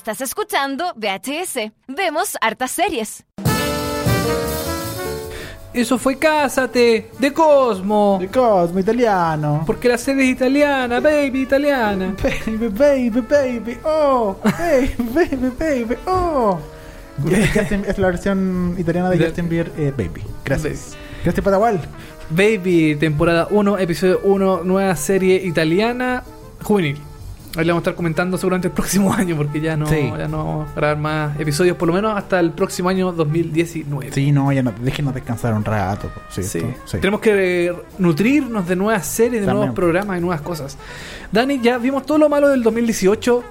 Estás escuchando VHS. Vemos hartas series. Eso fue Cásate de Cosmo. De Cosmo, italiano. Porque la serie es italiana, baby, italiana. Baby, baby, baby, oh, baby, baby, baby, oh. Justin- es la versión italiana de De- Justin Bieber, eh, Baby. Gracias. Gracias, Patagual. Baby, temporada 1, episodio 1, nueva serie italiana juvenil. Ahí le vamos a estar comentando seguramente el próximo año porque ya no, Sí. ya no vamos a grabar más episodios, por lo menos hasta el próximo año 2019. Sí, no, ya no, déjenos descansar un rato. Sí, Sí. sí. Tenemos que eh, nutrirnos de nuevas series, de También. nuevos programas, de nuevas cosas. Dani, ya vimos todo lo malo del 2018.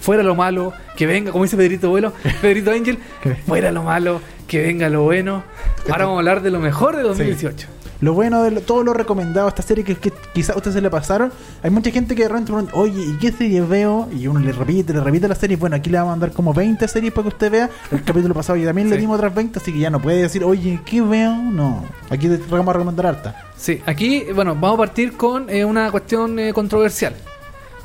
Fuera lo malo, que venga, como dice Pedrito Vuelo, Pedrito Angel, fuera lo malo, que venga lo bueno. Ahora vamos a hablar de lo mejor de 2018. Lo bueno de lo- todo lo recomendado esta serie que, que quizás a ustedes se le pasaron. Hay mucha gente que de repente pregunta, oye, ¿y qué serie veo? Y uno le repite, le repite la serie. Bueno, aquí le vamos a mandar como 20 series para que usted vea. El capítulo pasado ya también le dimos otras 20, así que ya no puede decir, oye, ¿qué veo? No. Aquí te vamos a recomendar harta. Sí, aquí, bueno, vamos a partir con eh, una cuestión eh, controversial.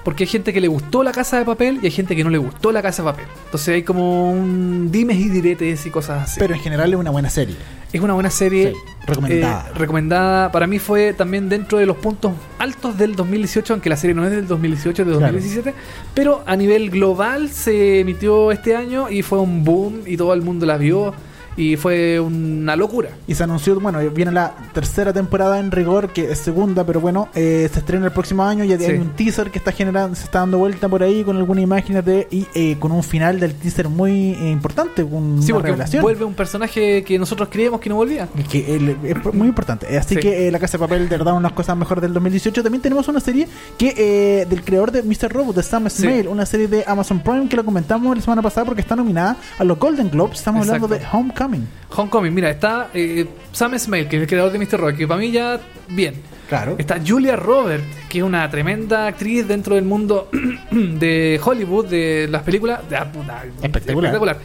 Porque hay gente que le gustó la casa de papel y hay gente que no le gustó la casa de papel. Entonces hay como un dimes y diretes y cosas así. Pero en general es una buena serie. es una buena serie. Sí, recomendada. eh, recomendada. Para mí fue también dentro de los puntos altos del 2018, aunque la serie no es del 2018, es de Claro. 2017. Pero a nivel global se emitió este año y fue un boom y todo el mundo la vio. Y fue una locura. Y se anunció, bueno, viene la tercera temporada en rigor, que es segunda, pero bueno, eh, se estrena el próximo año. Sí. hay un teaser que está generando, se está dando vuelta por ahí con algunas imágenes de, y eh, con un final del teaser muy eh, importante, con Sí, una revelación. vuelve un personaje que nosotros creíamos que no volvía. Que el- es muy importante. Eh, Así Sí. que eh, La Casa de Papel, de verdad, una de las cosas mejores del 2018. También tenemos una serie que eh, del creador de Mr. Robot, de Sam. Smale, una serie de Amazon Prime que la comentamos la semana pasada porque está nominada a los Golden Globes. Estamos hablando de Exacto. Homecoming. Homecoming, mira, está eh, Sam Smale, que es el creador de Mr. Rock, que para mí ya bien. Claro. Está Julia Roberts, que es una tremenda actriz dentro del mundo de Hollywood, de las películas. De, ah, puta, Espectacular.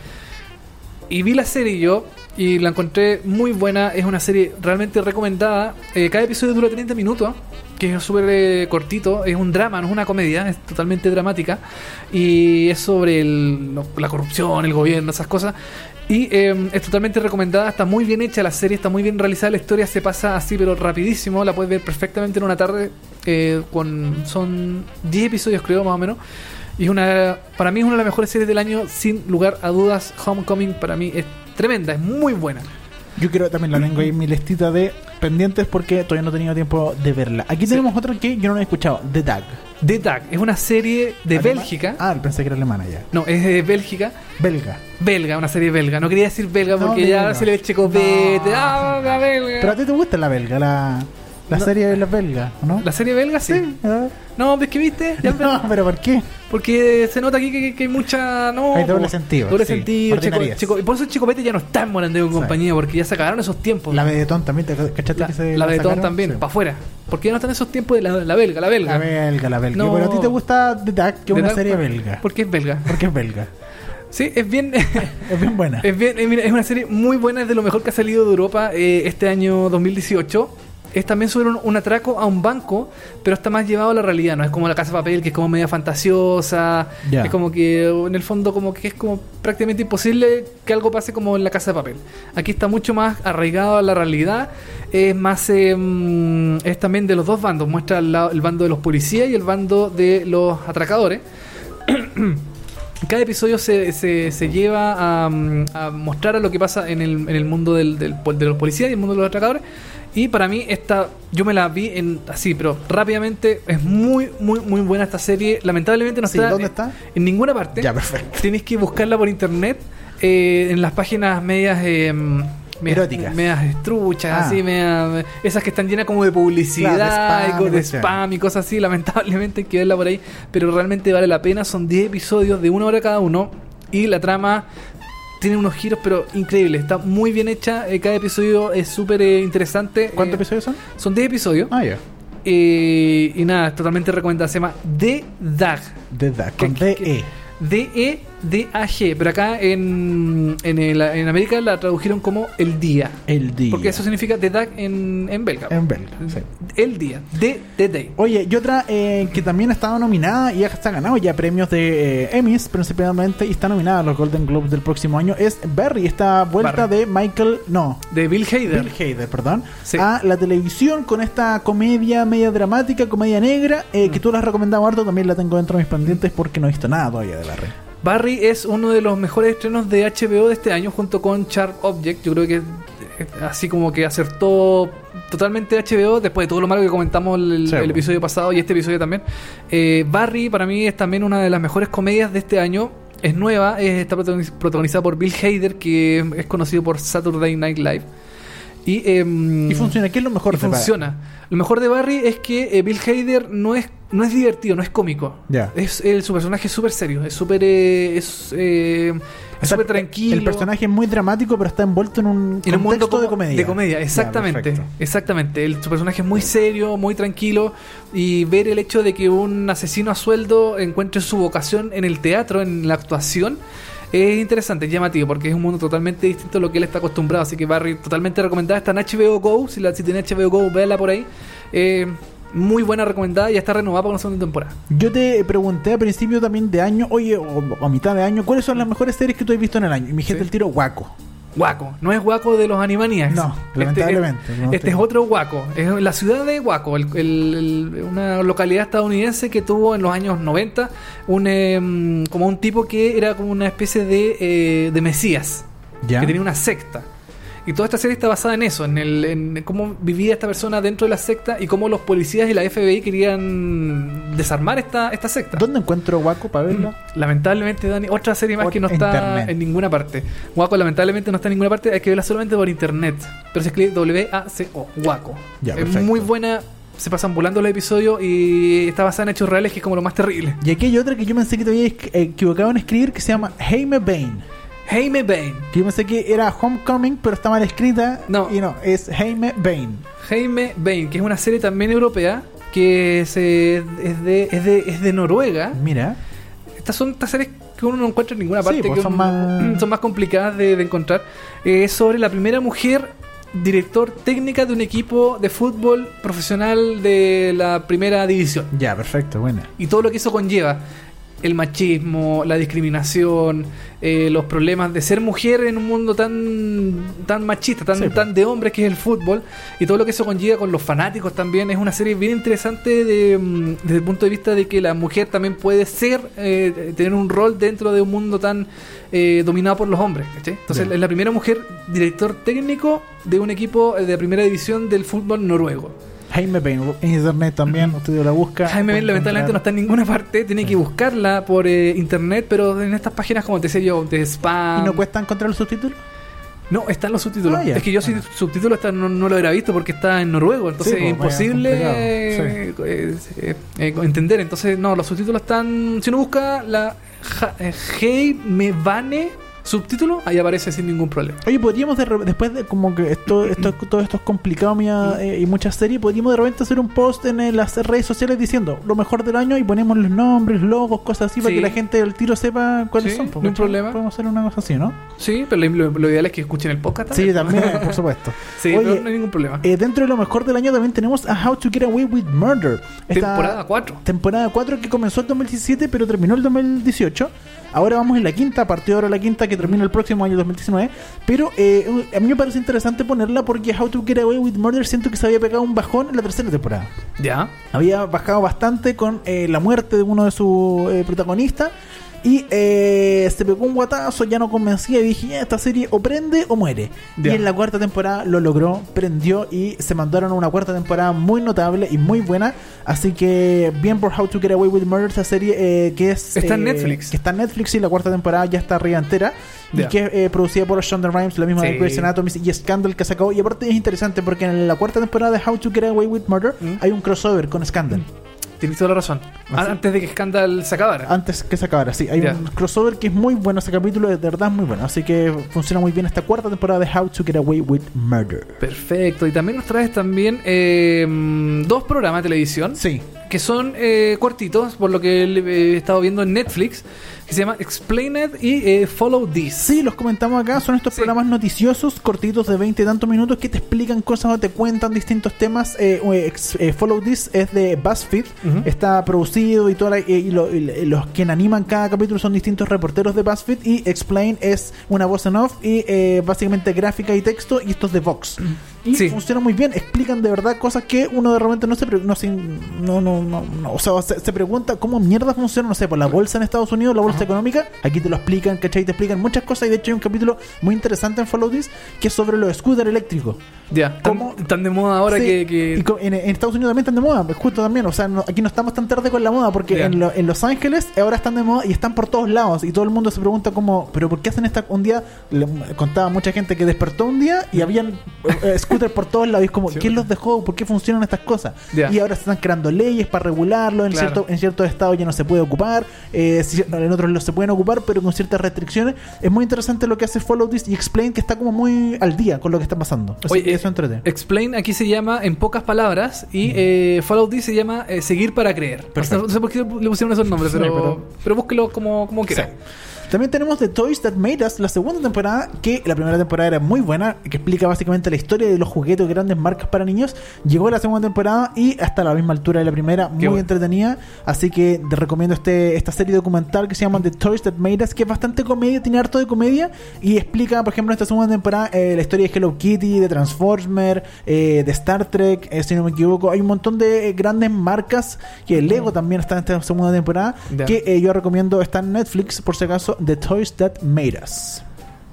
Y vi la serie yo y la encontré muy buena. Es una serie realmente recomendada. Eh, cada episodio dura 30 minutos, que es súper eh, cortito. Es un drama, no es una comedia, es totalmente dramática. Y es sobre el- lo- la corrupción, el gobierno, esas cosas. Y eh, es totalmente recomendada, está muy bien hecha la serie, está muy bien realizada, la historia se pasa así pero rapidísimo, la puedes ver perfectamente en una tarde, eh, con son 10 episodios creo más o menos. Y es una, para mí es una de las mejores series del año, sin lugar a dudas. Homecoming para mí es tremenda, es muy buena. Yo quiero también la tengo ahí en mi listita de pendientes porque todavía no he tenido tiempo de verla. Aquí tenemos otra que yo no he escuchado, The Tag. The Tag es una serie de Alema- Bélgica. Ah, pensé que era alemana ya. No, es de Bélgica. Belga. Belga, una serie belga. No quería decir belga No, porque belga. ya se le checopete. No. Ah, la belga. Pero a ti te gusta la belga, la, la No. serie de la belga, ¿o ¿no? La serie belga, sí. No, ves que viste. Ya, No, pero ¿por qué? Porque se nota aquí que, que hay mucha. No, Hay doble sentido, Doble sí, sentido. Chico, y por eso el Chicopete ya no está en Morandeo en compañía, porque ya se acabaron esos tiempos. La Benetton también, ¿te cachaste La, que se la sacaron? también, Sí. para afuera. Porque ya no están esos tiempos de la, la belga, la belga. La belga, la belga. No. Pero a ti te gusta The Tag, que es una serie belga. Porque es belga. Porque es belga. Sí, es bien. Es bien buena. Es, bien, eh, mira, es una serie muy buena, es de lo mejor que ha salido de Europa eh, este año 2018. Es también sobre un, un atraco a un banco, pero está más llevado a la realidad, no es como la casa de papel, que es como media fantasiosa. Es como que en el fondo como que es como prácticamente imposible que algo pase como en la casa de papel. Aquí está mucho más arraigado a la realidad. Es más, eh, mm, es también de los dos bandos. Muestra el, bando de los policías y el bando de los atracadores. Cada episodio se, se, se lleva a, a mostrar a lo que pasa en el, en el mundo del, de los policías y el mundo de los atracadores. Y para mí, esta, yo me la vi en así, pero rápidamente. Es muy, muy, muy buena esta serie. Lamentablemente no Sí, está, ¿dónde en- está? en ninguna parte. Ya, perfecto. Tienes que buscarla por internet eh, en las páginas medias. Eh, medias- Eróticas. medias estruchas, Ah. así, medias- esas que están llenas como de publicidad, Claro, de spam y de spam y cosas así. Lamentablemente hay que verla por ahí, pero realmente vale la pena. Son 10 episodios de una hora cada uno y la trama tiene unos giros, pero increíbles. Está muy bien hecha. eh, cada episodio es súper eh, interesante. ¿Cuántos Eh, episodios son? Son 10 episodios. Ah, ya. Eh, y nada, totalmente recomendada. Se llama The Dag. The Tag, con ¿Qué- qué- D-E. D-E-D-A-G. Pero acá en, en, el- en América la tradujeron como El Día. El día. Porque eso significa The Dag en, en belga. En belga, sí. El Día. The, the Day. Oye, y otra eh, que también ha estado nominada y ya está ganado ya premios de eh, Emmys principalmente y está nominada a los Golden Globes del próximo año es Barry, esta vuelta Barry. de Michael, no, De Bill Hader. Bill Hader, perdón, Sí. a la televisión con esta comedia media dramática, comedia negra, eh, Mm. que tú la has recomendado harto, también la tengo dentro de mis pendientes porque no he visto nada todavía de Barry. Barry es uno de los mejores estrenos de HBO de este año junto con Sharp Object. Yo creo que eh, así como que acertó totalmente HBO después de todo lo malo que comentamos el, Sí, el bueno. episodio pasado y este episodio también. Eh, Barry para mí es también una de las mejores comedias de este año. Es nueva, es- está protagoniz- protagonizada por Bill Hader, que es conocido por Saturday Night Live. Y, em, Y funciona, ¿qué es lo mejor de Barry? funciona. Lo mejor de Barry es que eh, Bill Hader no es, no es divertido, no es cómico. Ya. Es, el, su personaje es súper serio, es súper eh, es, eh, súper tranquilo. El personaje es muy dramático, pero está envuelto en un en un mundo como- de comedia. comedia, Ya, exactamente. perfecto. exactamente. El, su personaje es muy serio, muy tranquilo. Y ver el hecho de que un asesino a sueldo encuentre su vocación en el teatro, en la actuación, es interesante, es llamativo, porque es un mundo totalmente distinto a lo que él está acostumbrado. Así que Barry, totalmente recomendada. Está en HBO Go. Si, la, si tiene HBO Go, véala por ahí. Eh, muy buena recomendada y ya está renovada para una segunda temporada. Yo te pregunté a principio también de año, oye, o a mitad de año, ¿cuáles son las mejores series que tú has visto en el año? Y mi gente Sí. el tiro, Waco. Guaco, no es Guaco de los Animaniacs. No, lamentablemente, Este, no este es otro Guaco. Es la ciudad de Guaco, el- el- el- una localidad estadounidense que tuvo en los años 90 un, em, como un tipo que era como una especie de, eh, de Mesías. Ya. que tenía una secta. Y toda esta serie está basada en eso, en, el, en cómo vivía esta persona dentro de la secta y cómo los policías y la FBI querían desarmar esta, esta secta. ¿Dónde encuentro Waco para verla? Lamentablemente, Dani, otra serie más que no está internet. en ninguna parte. Waco lamentablemente no está en ninguna parte, hay que verla solamente por internet. Pero se escribe W-A-C-O, Waco. Ya, es muy buena, se pasan volando los episodios y está basada en hechos reales, que es como lo más terrible. Y aquí hay otra que yo pensé que te había equivocado en escribir que se llama Jaime Bain. Jaime Bain. Que yo pensé que era Homecoming, pero está mal escrita. No. Y no, es Jaime Bain. Jaime Bain, que es una serie también europea, que es, de, es, de, es de Noruega. Mira. Estas son estas series que uno no encuentra en ninguna Sí, parte, pues que son más- son más complicadas de, de encontrar. Eh, Es sobre la primera mujer director técnica de un equipo de fútbol profesional de la primera división. Ya, perfecto, buena. Y todo lo que eso conlleva. El machismo, la discriminación, eh, los problemas de ser mujer en un mundo tan, tan machista, tan, Sí, tan de hombres que es el fútbol, y todo lo que eso conlleva con los fanáticos también. Es una serie bien interesante de, mm, desde el punto de vista de que la mujer también puede ser, eh, tener un rol dentro de un mundo tan eh, dominado por los hombres. Entonces Bien. es la primera mujer director técnico de un equipo eh, de primera división del fútbol noruego. Jaime Bain. En internet también, usted la busca. Jaime Ben lamentablemente no está en ninguna parte, tiene que buscarla por eh, internet, pero en estas páginas como te yo, de spam. ¿Y no cuesta encontrar los subtítulos? No, están los subtítulos. Ah, es que yo sin subtítulos está- no, no lo hubiera visto porque está en noruego, entonces Sí, es pues, imposible eh, eh, entender. Entonces, no, los subtítulos están. Si uno busca la ja- eh, Hey Me Vane subtítulo, ahí aparece sin ningún problema. Oye, podríamos de después de como que esto, esto, todo esto es complicado mía, eh, y muchas series, podríamos de repente hacer un post en eh, las redes sociales diciendo lo mejor del año y ponemos los nombres, logos, cosas así para que la gente al tiro sepa cuáles Sí, son. no hay problema. Podemos hacer una cosa así, ¿no? Sí, pero lo, lo ideal es que escuchen el podcast Sí, también. también, por supuesto. Sí, Oye, pero no hay ningún problema. Eh, dentro de lo mejor del año también tenemos a How to Get Away with Murder. Esta Temporada 4. Temporada 4 que comenzó el 2017 pero terminó el 2018. Ahora vamos en la quinta, a partir de ahora la quinta que termina el próximo año 2019. Pero eh, a mí me parece interesante ponerla porque How to Get Away with Murder siento que se había pegado un bajón en la tercera temporada. Ya. Había bajado bastante con eh, la muerte de uno de sus eh, protagonistas. Y eh, se pegó un guatazo, ya no convencía y dije, "Ya, esta serie o prende o muere. Ya. Y en la cuarta temporada lo logró, prendió y se mandaron a una cuarta temporada muy notable y muy buena. Así que bien por How to Get Away with Murder, esa serie eh, que es... Está en eh, Netflix. Que está en Netflix y la cuarta temporada ya está arriba entera. Y que es producida por Shonda Rhimes, la misma de. Grey's Anatomy y Scandal que sacó. Y aparte es interesante porque en la cuarta temporada de How to Get Away with Murder Mm. hay un crossover con Scandal. Tienes toda la razón. Así- Antes de que Scandal se acabara. Antes que se acabara, sí. Hay un crossover que es muy bueno. Ese capítulo de verdad es muy bueno. Así que funciona muy bien esta cuarta temporada de How to Get Away with Murder. Perfecto. Y también nos traes también eh, dos programas de televisión Sí. que son eh, cortitos, por lo que eh, he estado viendo en Netflix, que se llama Explain It y eh, Follow This. Sí, los comentamos acá. Son estos Sí. programas noticiosos, cortitos de 20 y tantos minutos, que te explican cosas o te cuentan distintos temas. Eh, eh, eh, Follow This es de BuzzFeed. Ujú. Está producido y, toda la- eh, y lo- y los que animan cada capítulo son distintos reporteros de BuzzFeed. Y Explain es una voz en off y eh, básicamente gráfica y texto. Y esto es de Vox. Y Sí. funciona muy bien. Explican de verdad cosas que uno de repente no se. No, se- no, no, no, no, o sea, se, se pregunta cómo mierda funciona, no sé, por la bolsa en Estados Unidos, la bolsa económica. Aquí te lo explican, ¿cachai? Te explican muchas cosas. Y de hecho hay un capítulo muy interesante en Follow This que es sobre los scooters eléctricos. Ya, ¿Cómo? tan de moda ahora Sí, que... que- y en, en Estados Unidos también están de moda, pues justo también. O sea, no- aquí no estamos tan tarde con la moda porque en, lo- en Los Ángeles ahora están de moda y están por todos lados. Y todo el mundo se pregunta como, ¿pero por qué hacen esta un día? Le contaba mucha gente que despertó un día y habían eh, scooters por todos lados. Y es como, Sí. ¿quién los dejó? ¿Por qué funcionan estas cosas? Y ahora se están creando leyes para regularlo. En, Claro. cierto, en ciertos estados ya no se puede ocupar. eh, en otros los se pueden ocupar, pero con ciertas restricciones. Es muy interesante lo que hace Follow This y Explain, que está como muy al día con lo que está pasando. Así Oye, que eh, eso entrete. Explain aquí se llama en pocas palabras y eh, Follow This se llama eh, seguir para creer. Perfecto. No sé por qué le pusieron esos nombres, Sí, pero, pero- pero, búsquelo como, como quieran. También tenemos The Toys That Made Us, la segunda temporada, que la primera temporada era muy buena, que explica básicamente la historia de los juguetes de grandes marcas para niños. Llegó la segunda temporada y hasta la misma altura de la primera, muy bueno. entretenida. Así que te recomiendo este, esta serie documental que se llama The Toys That Made Us, que es bastante comedia, tiene harto de comedia y explica, por ejemplo, en esta segunda temporada eh, la historia de Hello Kitty, de Transformers, eh, de Star Trek, eh, si no me equivoco. Hay un montón de eh, grandes marcas, que Lego también está en esta segunda temporada, Ya. que eh, yo recomiendo, está en Netflix, por si acaso, The Toys That Made Us.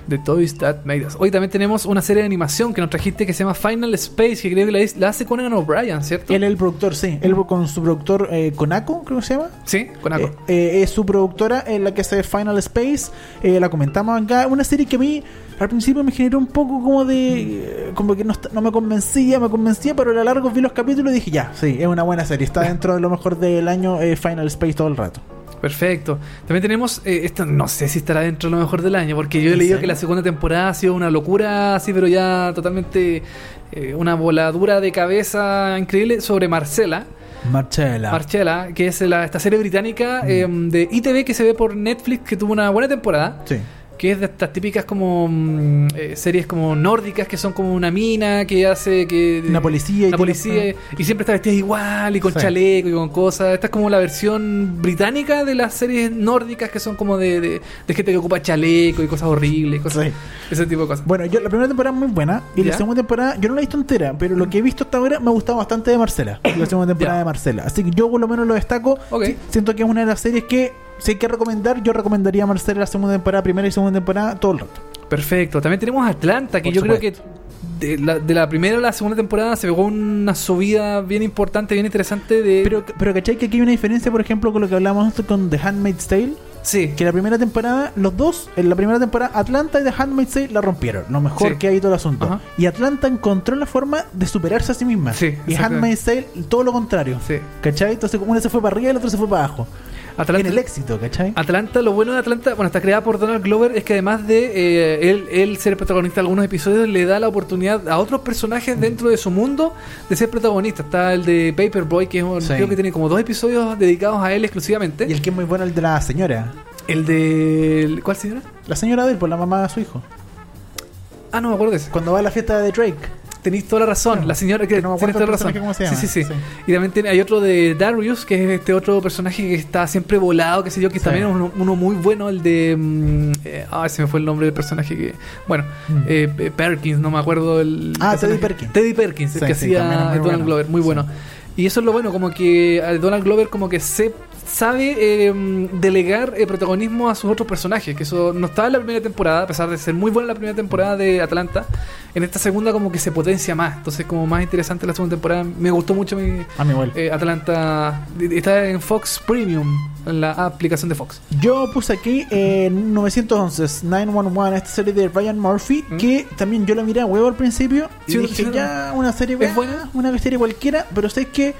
The Toys That Made Us. Hoy también tenemos una serie de animación que nos trajiste que se llama Final Space, que creo que la, la hace Conan O'Brien, ¿cierto? Él es el productor, sí. Él con su productor eh, Konako, creo que se llama. Sí, Konako. Eh, eh, es su productora en la que hace Final Space. Eh, la comentamos acá. Una serie que a mí al principio me generó un poco como de. eh, como que no, no me convencía, me convencía, pero a lo largo vi los capítulos y dije, ya, sí, es una buena serie. Está dentro de lo mejor del año eh, Final Space todo el rato. Perfecto. También tenemos, eh, esto no sé si estará dentro de lo mejor del año, porque yo he ¿En leído que la segunda temporada ha sido una locura, así, pero ya totalmente eh, una voladura de cabeza increíble sobre Marcela. Marcela. Marcella, que es la- esta serie británica Mm. eh, de ITV que se ve por Netflix, que tuvo una buena temporada. sí. Que es de estas típicas como mm, eh, series como nórdicas que son como una mina que hace que Una policía y una policía y siempre está vestida igual y con Sí. chaleco y con cosas. Esta es como la versión británica de las series nórdicas que son como de, de, de gente que ocupa chaleco y cosas horribles, cosas, Sí. ese tipo de cosas. Bueno, yo la primera temporada es muy buena y ¿Ya? la segunda temporada yo no la he visto entera, pero lo que he visto hasta ahora me ha gustado bastante de Marcela, la segunda temporada Ya. de Marcela. Así que yo por lo menos lo destaco. Siento que es una de las series que si hay que recomendar, yo recomendaría a Marcela la segunda temporada, primera y segunda temporada todo el rato. Perfecto. También tenemos Atlanta, que Por yo creo que de la, de la primera a la segunda temporada se pegó una subida bien importante, bien interesante de... Pero, pero ¿cachai que aquí hay una diferencia, por ejemplo, con lo que hablábamos nosotros con The Handmaid's Tale? sí, Que la primera temporada, los dos, en la primera temporada, Atlanta y The Handmaid's Tale la rompieron. Lo mejor Sí. que hay todo el asunto. Ajá. Y Atlanta encontró la forma de superarse a sí misma. Sí, y. Handmaid's Tale, todo lo contrario. sí. ¿Cachai? Entonces, una se fue para arriba y el otro se fue para abajo. Atlanta, En el éxito, ¿cachai? Atlanta, lo bueno de Atlanta, bueno, está creada por Donald Glover, es que además de eh, él, él ser protagonista de algunos episodios, le da la oportunidad a otros personajes dentro de su mundo de ser protagonista. Está el de Paperboy, que es un- Sí. creo que tiene como dos episodios dedicados a él exclusivamente. Y el que es muy bueno el de la señora. El de... ¿Cuál señora? La señora de él, por la mamá de su hijo. Ah, no me acuerdo de ese. Cuando va a la fiesta de Drake. Tenéis toda la razón, la señora que no me toda la razón. cómo se Sí, sí, sí. Y también hay otro de Darius, que es este otro personaje que está siempre volado, que sé yo, que Sí. también es uno, uno muy bueno, el de... mm, eh, ah, se me fue el nombre del personaje que... Bueno, Mm. eh, eh, Perkins, no me acuerdo el... Ah, personaje. Teddy Perkins. Teddy Perkins, el que hacía Donald bueno. Glover, muy bueno. Y eso es lo bueno, como que a Donald Glover como que se sabe eh, delegar eh, protagonismo a sus otros personajes, que eso no estaba en la primera temporada, a pesar de ser muy buena la primera temporada de Atlanta, en esta segunda como que se potencia más, entonces como más interesante la segunda temporada, me gustó mucho mi, A mi igual. eh, Atlanta, está en Fox Premium, en la aplicación de Fox. Yo puse aquí en 911, 911, esta serie de Ryan Murphy, ¿Mm? que también yo la miré a huevo al principio y Sí, dije, sí, ya, una serie ¿Es buena, una serie cualquiera, pero sé que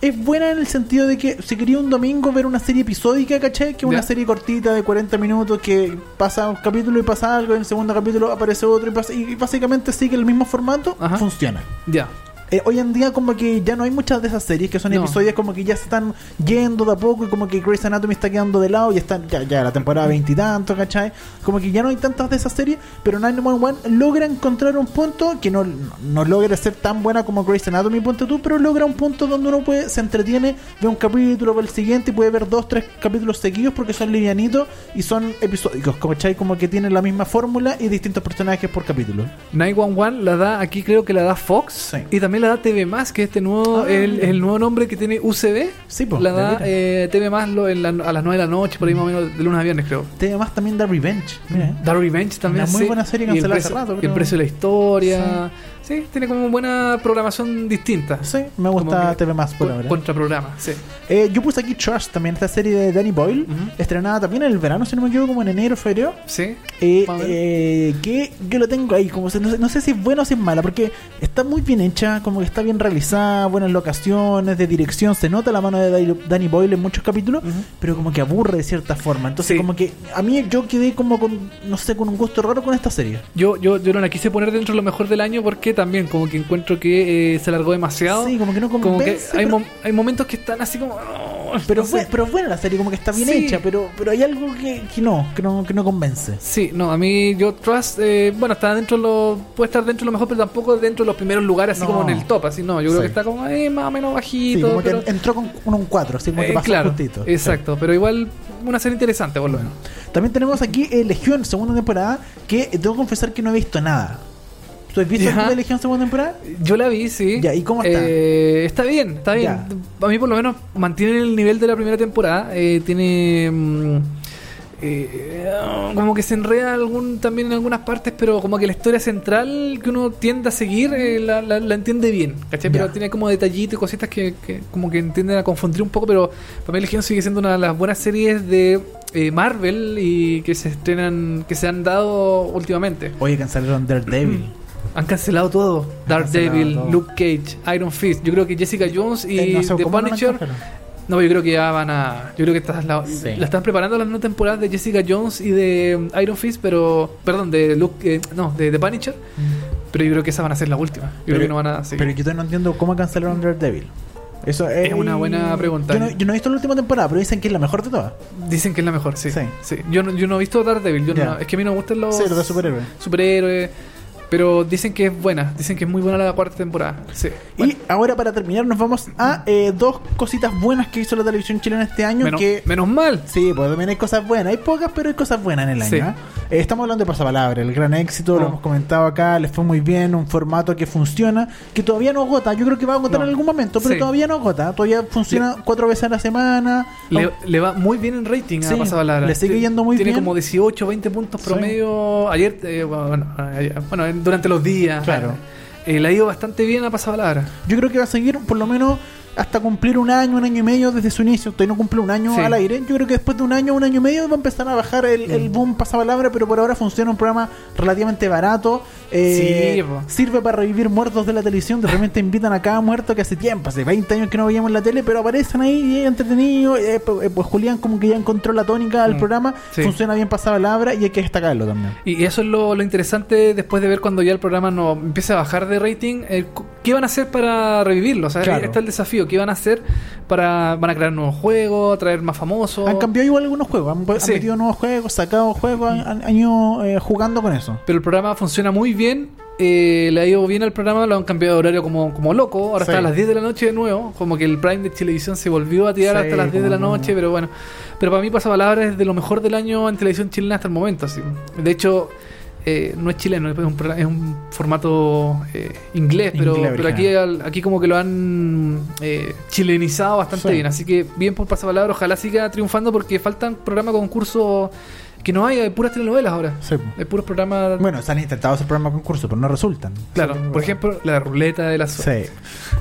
es buena en el sentido de que si quería un domingo ver una serie episódica, ¿cachai? Que una serie cortita de 40 minutos que pasa un capítulo y pasa algo, en el segundo capítulo aparece otro y, pasa, y básicamente sigue el mismo formato, Ajá. funciona. Ya. Eh, hoy en día como que ya no hay muchas de esas series que son No. episodios como que ya se están yendo de a poco y como que Grey's Anatomy está quedando de lado y están ya, ya la temporada veintitantos, ¿cachai? Como que ya no hay tantas de esas series, pero 911 logra encontrar un punto que no, no logra ser tan buena como Grey's Anatomy, punto tú, pero logra un punto donde uno puede, se entretiene, ve un capítulo, ve el siguiente y puede ver dos, tres capítulos seguidos porque son livianitos y son episódicos, ¿cachai? Como que tienen la misma fórmula y distintos personajes por capítulo. 911 la da, aquí creo que la da Fox Sí. y también la da TV Más, que este nuevo, Ah, el, nuevo nombre que tiene UCB. Sí, po, la da eh, TV Más lo- en la- a las 9 de la noche, por ahí más o menos, de lunes a viernes creo. Además también da Revenge, mira. Da Revenge también. Una muy sí. buena serie cancelada hace rato, el precio de la historia. Sí, tiene como buena programación distinta. Sí, me gusta TV más por ahora. Contraprograma, sí. Eh, yo puse aquí Trust también, esta serie de Danny Boyle, estrenada también en el verano, si no me equivoco, como en enero, febrero. Sí. Eh, eh, que yo lo tengo ahí, como no, sé, no sé si es buena o si es mala, porque está muy bien hecha, como que está bien realizada, buenas locaciones, de dirección, se nota la mano de Danny Boyle en muchos capítulos, Ujú. pero como que aburre de cierta forma. Entonces, Sí. como que a mí yo quedé como con, no sé, con un gusto raro con esta serie. Yo, yo, yo no la quise poner dentro de lo mejor del año porque también como que encuentro que eh, se alargó demasiado. Sí, como que no como que convence, hay, pero- mom- hay momentos que están así como... oh, Pero, fue, pero buena la serie, como que está bien Sí. hecha, pero, pero hay algo que, que no, que no, que no convence. Sí, no, a mí yo Trust, eh, bueno, está dentro de lo, puede estar dentro de lo mejor, pero tampoco dentro de los primeros lugares, así No. como en el top, así no, yo creo Sí. que está como eh, más o menos Sí, bajito. como pero- que entró con un 4, así como que eh, pasó claro, justito. exacto, pero igual una serie interesante por lo menos. Sí. También tenemos aquí eh, Legión, segunda temporada, que eh, tengo que confesar que no he visto nada. ¿Tú has visto de Legión segunda temporada? Yo la vi, sí. Ya, ¿y cómo está? Eh, está bien, está bien. Ya. A mí por lo menos mantiene el nivel de la primera temporada. eh, tiene... mm, eh, como que se enreda algún, también en algunas partes, pero como que la historia central que uno tiende a seguir eh, la, la- la entiende bien, ¿cachai? Pero tiene como detallitos y cositas que, que como que entienden a confundir un poco, pero para mí Legión sigue siendo una de las buenas series de eh, Marvel y que se estrenan, que se han dado últimamente. Oye, cancelaron Daredevil. Han cancelado todo. Daredevil, cancelado todo. Luke Cage, Iron Fist. Yo creo que Jessica Jones y Eh, no sé The no Punisher. No, yo creo que ya van a. Yo creo que esta es la, Sí. la están preparando las nuevas temporadas de Jessica Jones y de Iron Fist, pero. Perdón, de Luke. eh, no, de The Punisher. Pero yo creo que esa van a ser la última. Yo creo Pero- que no van a seguir. Pero yo no entiendo cómo cancelaron Daredevil. Eso es, Es una buena pregunta. Yo no, yo no he visto la última temporada, pero dicen que es la mejor de todas. Dicen que es la mejor, sí. Sí. sí. Yo, no, yo no he visto Daredevil. Yo no- es que a mí no me gustan los. Sí, los superhéroes. superhéroes. Pero dicen que es buena. Dicen que es muy buena la cuarta temporada. Sí. Y ahora para terminar nos vamos a eh, dos cositas buenas que hizo la televisión chilena este año menos, que menos mal. Sí, pues también hay cosas buenas. Hay pocas, pero hay cosas buenas en el año. Sí. ¿eh? Eh, estamos hablando de Pasapalabra, el gran éxito, lo Oh. hemos comentado acá, les fue muy bien, un formato que funciona, que todavía no agota. Yo creo que va a agotar No. en algún momento, pero Sí. todavía no agota. Todavía funciona cuatro veces a la semana. Le, va muy bien en rating a Pasapalabra. le sigue yendo muy Tiene bien. como 18, 20 puntos promedio. Ayer, eh, bueno, ayer- bueno, en- durante los días. Claro. Eh, le ha ido bastante bien a Pasapalabra. Yo creo que va a seguir por lo menos hasta cumplir un año, un año y medio desde su inicio. Todavía no cumple un año Sí. al aire. Yo creo que después de un año, un año y medio va a empezar a bajar el, el boom pasapalabra, pero por ahora funciona un programa relativamente barato. Eh, Sí, sirve para revivir muertos de la televisión. De repente invitan a cada muerto que hace tiempo, hace 20 años que no veíamos en la tele, pero aparecen ahí y es entretenido. Eh, pues, eh, pues Julián como que ya encontró la tónica del Mm. programa. Sí. Funciona bien pasapalabra y hay que destacarlo también. Y eso es lo, lo interesante después de ver cuando ya el programa no empieza a bajar de rating. eh, ¿Qué van a hacer para revivirlo? O sea, Claro. está el desafío. ¿Qué van a hacer para. Van a crear nuevos juegos, traer más famosos? Han cambiado igual algunos juegos, han, han Sí. metido nuevos juegos, sacado juegos, han, han- han ido jugando con eso. Pero el programa funciona muy bien. Eh, le ha ido bien al programa, lo han cambiado de horario como, como loco. Ahora Sí. está a las 10 de la noche de nuevo. Como que el Prime de televisión se volvió a tirar Sí, hasta las 10 de la no. noche. Pero bueno, pero para mí Pasapalabra es de lo mejor del año en televisión chilena hasta el momento. Así. De hecho, eh, no es chileno, es un, es un formato eh, inglés. Pero, Inglés pero aquí, al- aquí como que lo han eh, chilenizado bastante Sí. bien. Así que bien por Pasapalabra. Ojalá siga triunfando porque faltan programas concursos que no hay. Hay puras telenovelas ahora. Sí. Hay puros programas. Bueno, se han intentado hacer programas concurso, pero no resultan. Claro, Sí, por ejemplo, la ruleta de la suerte.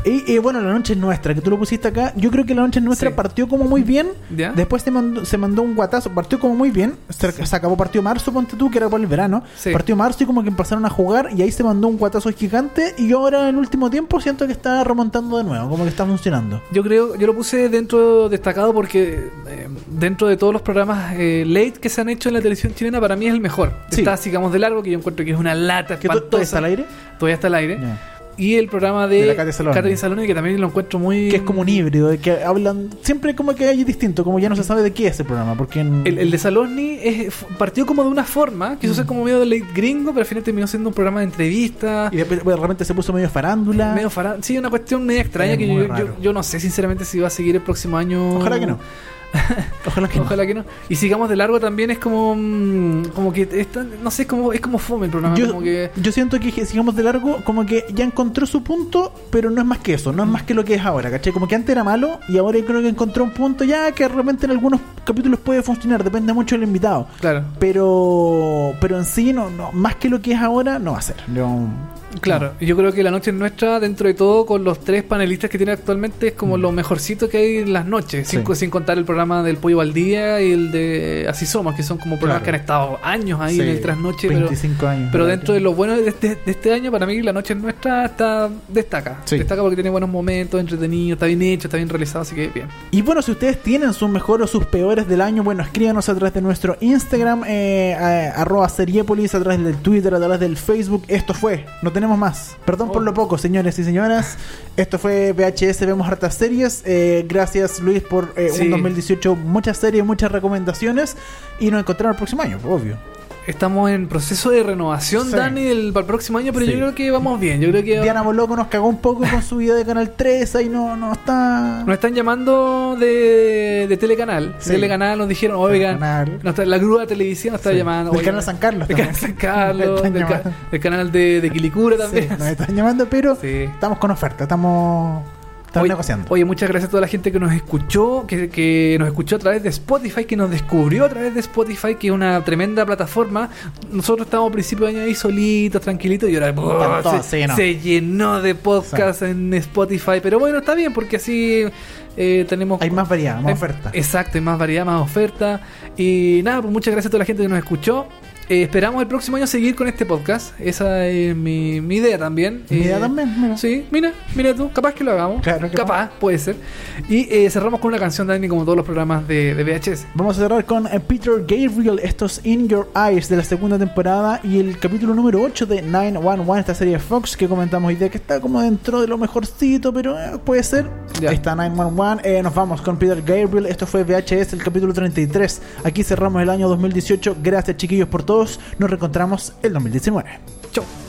Sí. Y, y bueno, La Noche es Nuestra, que tú lo pusiste acá. Yo creo que La Noche es Nuestra Sí. partió como muy bien. ¿Ya? Después se mandó, se mandó un guatazo. Partió como muy bien. Se, se acabó partió marzo, ponte tú, que era por el verano. Partió marzo y como que empezaron a jugar. Y ahí se mandó un guatazo gigante. Y ahora en el último tiempo siento que está remontando de nuevo. Como que está funcionando. Yo creo, yo lo puse dentro destacado porque eh, dentro de todos los programas eh, late que se han hecho en la televisión chilena, para mí es el mejor. Sí. Está sigamos de largo, que yo encuentro que es una lata ¿Que tú- todavía espantosa. está al aire? Todavía está al aire. Ya. Y el programa de, De. Katy Saloni, que también lo encuentro muy... Que es como un híbrido. De que hablan. Siempre como que hay distinto. Como ya no se sabe de qué es el programa. Porque en- El, el de Saloni es, partió como de una forma, quiso Mm. ser como medio de late gringo, pero al final terminó siendo un programa de entrevistas. Y después de repente se puso medio farándula. Medio fará- Sí, una cuestión media extraña Es que yo, yo, yo no sé sinceramente si va a seguir el próximo año. Ojalá que no. Ojalá que no. Que no. Y sigamos de largo también es como mm, como que está, no sé, es como es como fome el programa, Yo, como que yo siento que sigamos de largo, como que ya encontró su punto, pero no es más que eso, no es más que lo que es ahora, ¿cachai? Como que antes era malo y ahora yo creo que encontró un punto ya que de repente en algunos capítulos puede funcionar, depende mucho del invitado. claro. Pero pero en sí, no, no más que lo que es ahora, no va a ser. Yo- Claro, y yo creo que la noche es nuestra, dentro de todo, con los tres panelistas que tiene actualmente, es como lo mejorcito que hay en las noches, sin, Mm. Sí. sin contar el programa del Pollo Valdía y el de Así Somos, que son como programas Claro. que han estado años ahí Sí, en el trasnoche, pero, 25 años. pero dentro de lo bueno de este, de este año, para mí la noche es nuestra está destaca. Sí. Destaca porque tiene buenos momentos, entretenido, está bien hecho, está bien realizado, así que bien. Y bueno, si ustedes tienen sus mejores o sus peores del año, bueno, escríbanos a través de nuestro Instagram, eh, a- arroba Seriepolis, a través del Twitter, a través del Facebook. Esto fue, no tenemos más. Perdón por Oh. lo poco, señores y señoras. Esto fue VHS, vemos hartas series. Eh, gracias Luis por eh, Sí. un 2018, muchas series, muchas recomendaciones. Y nos encontramos el próximo año, obvio. Estamos en proceso de renovación, Sí. Dani, del, para el próximo año, pero Sí. yo creo que vamos bien. Yo creo que Diana Boloco nos cagó un poco con su video de Canal 3, ahí no, no está... nos están llamando de, de Telecanal. Sí. Telecanal nos dijeron, oigan, Canal. nos está- la grúa de televisión nos está Sí. llamando. Del oigan, canal San Carlos Del canal San. Carlos, del, ca- del canal de, de Quilicura Sí, también. nos están llamando, pero Sí. estamos con oferta, estamos Están Oye- negociando. Oye, muchas gracias a toda la gente que nos escuchó, que, que nos escuchó a través de Spotify, que nos descubrió a través de Spotify, que es una tremenda plataforma. Nosotros estábamos a principio de año ahí solitos, tranquilitos, y ahora. Encantó, se, sí, no. se llenó de podcasts en Spotify. Pero bueno, está bien, porque así eh, tenemos... Hay más variedad, más hay- oferta. Exacto, hay más variedad, más oferta. Y nada, pues muchas gracias a toda la gente que nos escuchó. Eh, esperamos el próximo año seguir con este podcast. Esa es mi, mi idea también. Mi Eh, idea también, mira. Sí, mira, mira tú, capaz que lo hagamos. Claro que capaz, puede ser. Y eh, cerramos con una canción, Dani, como todos los programas de, de VHS. Vamos a cerrar con eh, Peter Gabriel, estos In Your Eyes de la segunda temporada y el capítulo número 8 de 911, esta serie de Fox que comentamos hoy día que está como dentro de lo mejorcito, pero eh, puede ser. Ya. Ahí está 911, eh, nos vamos con Peter Gabriel, esto fue VHS, el capítulo 33. Aquí cerramos el año 2018, gracias chiquillos por nos reencontramos el 2019. Chau.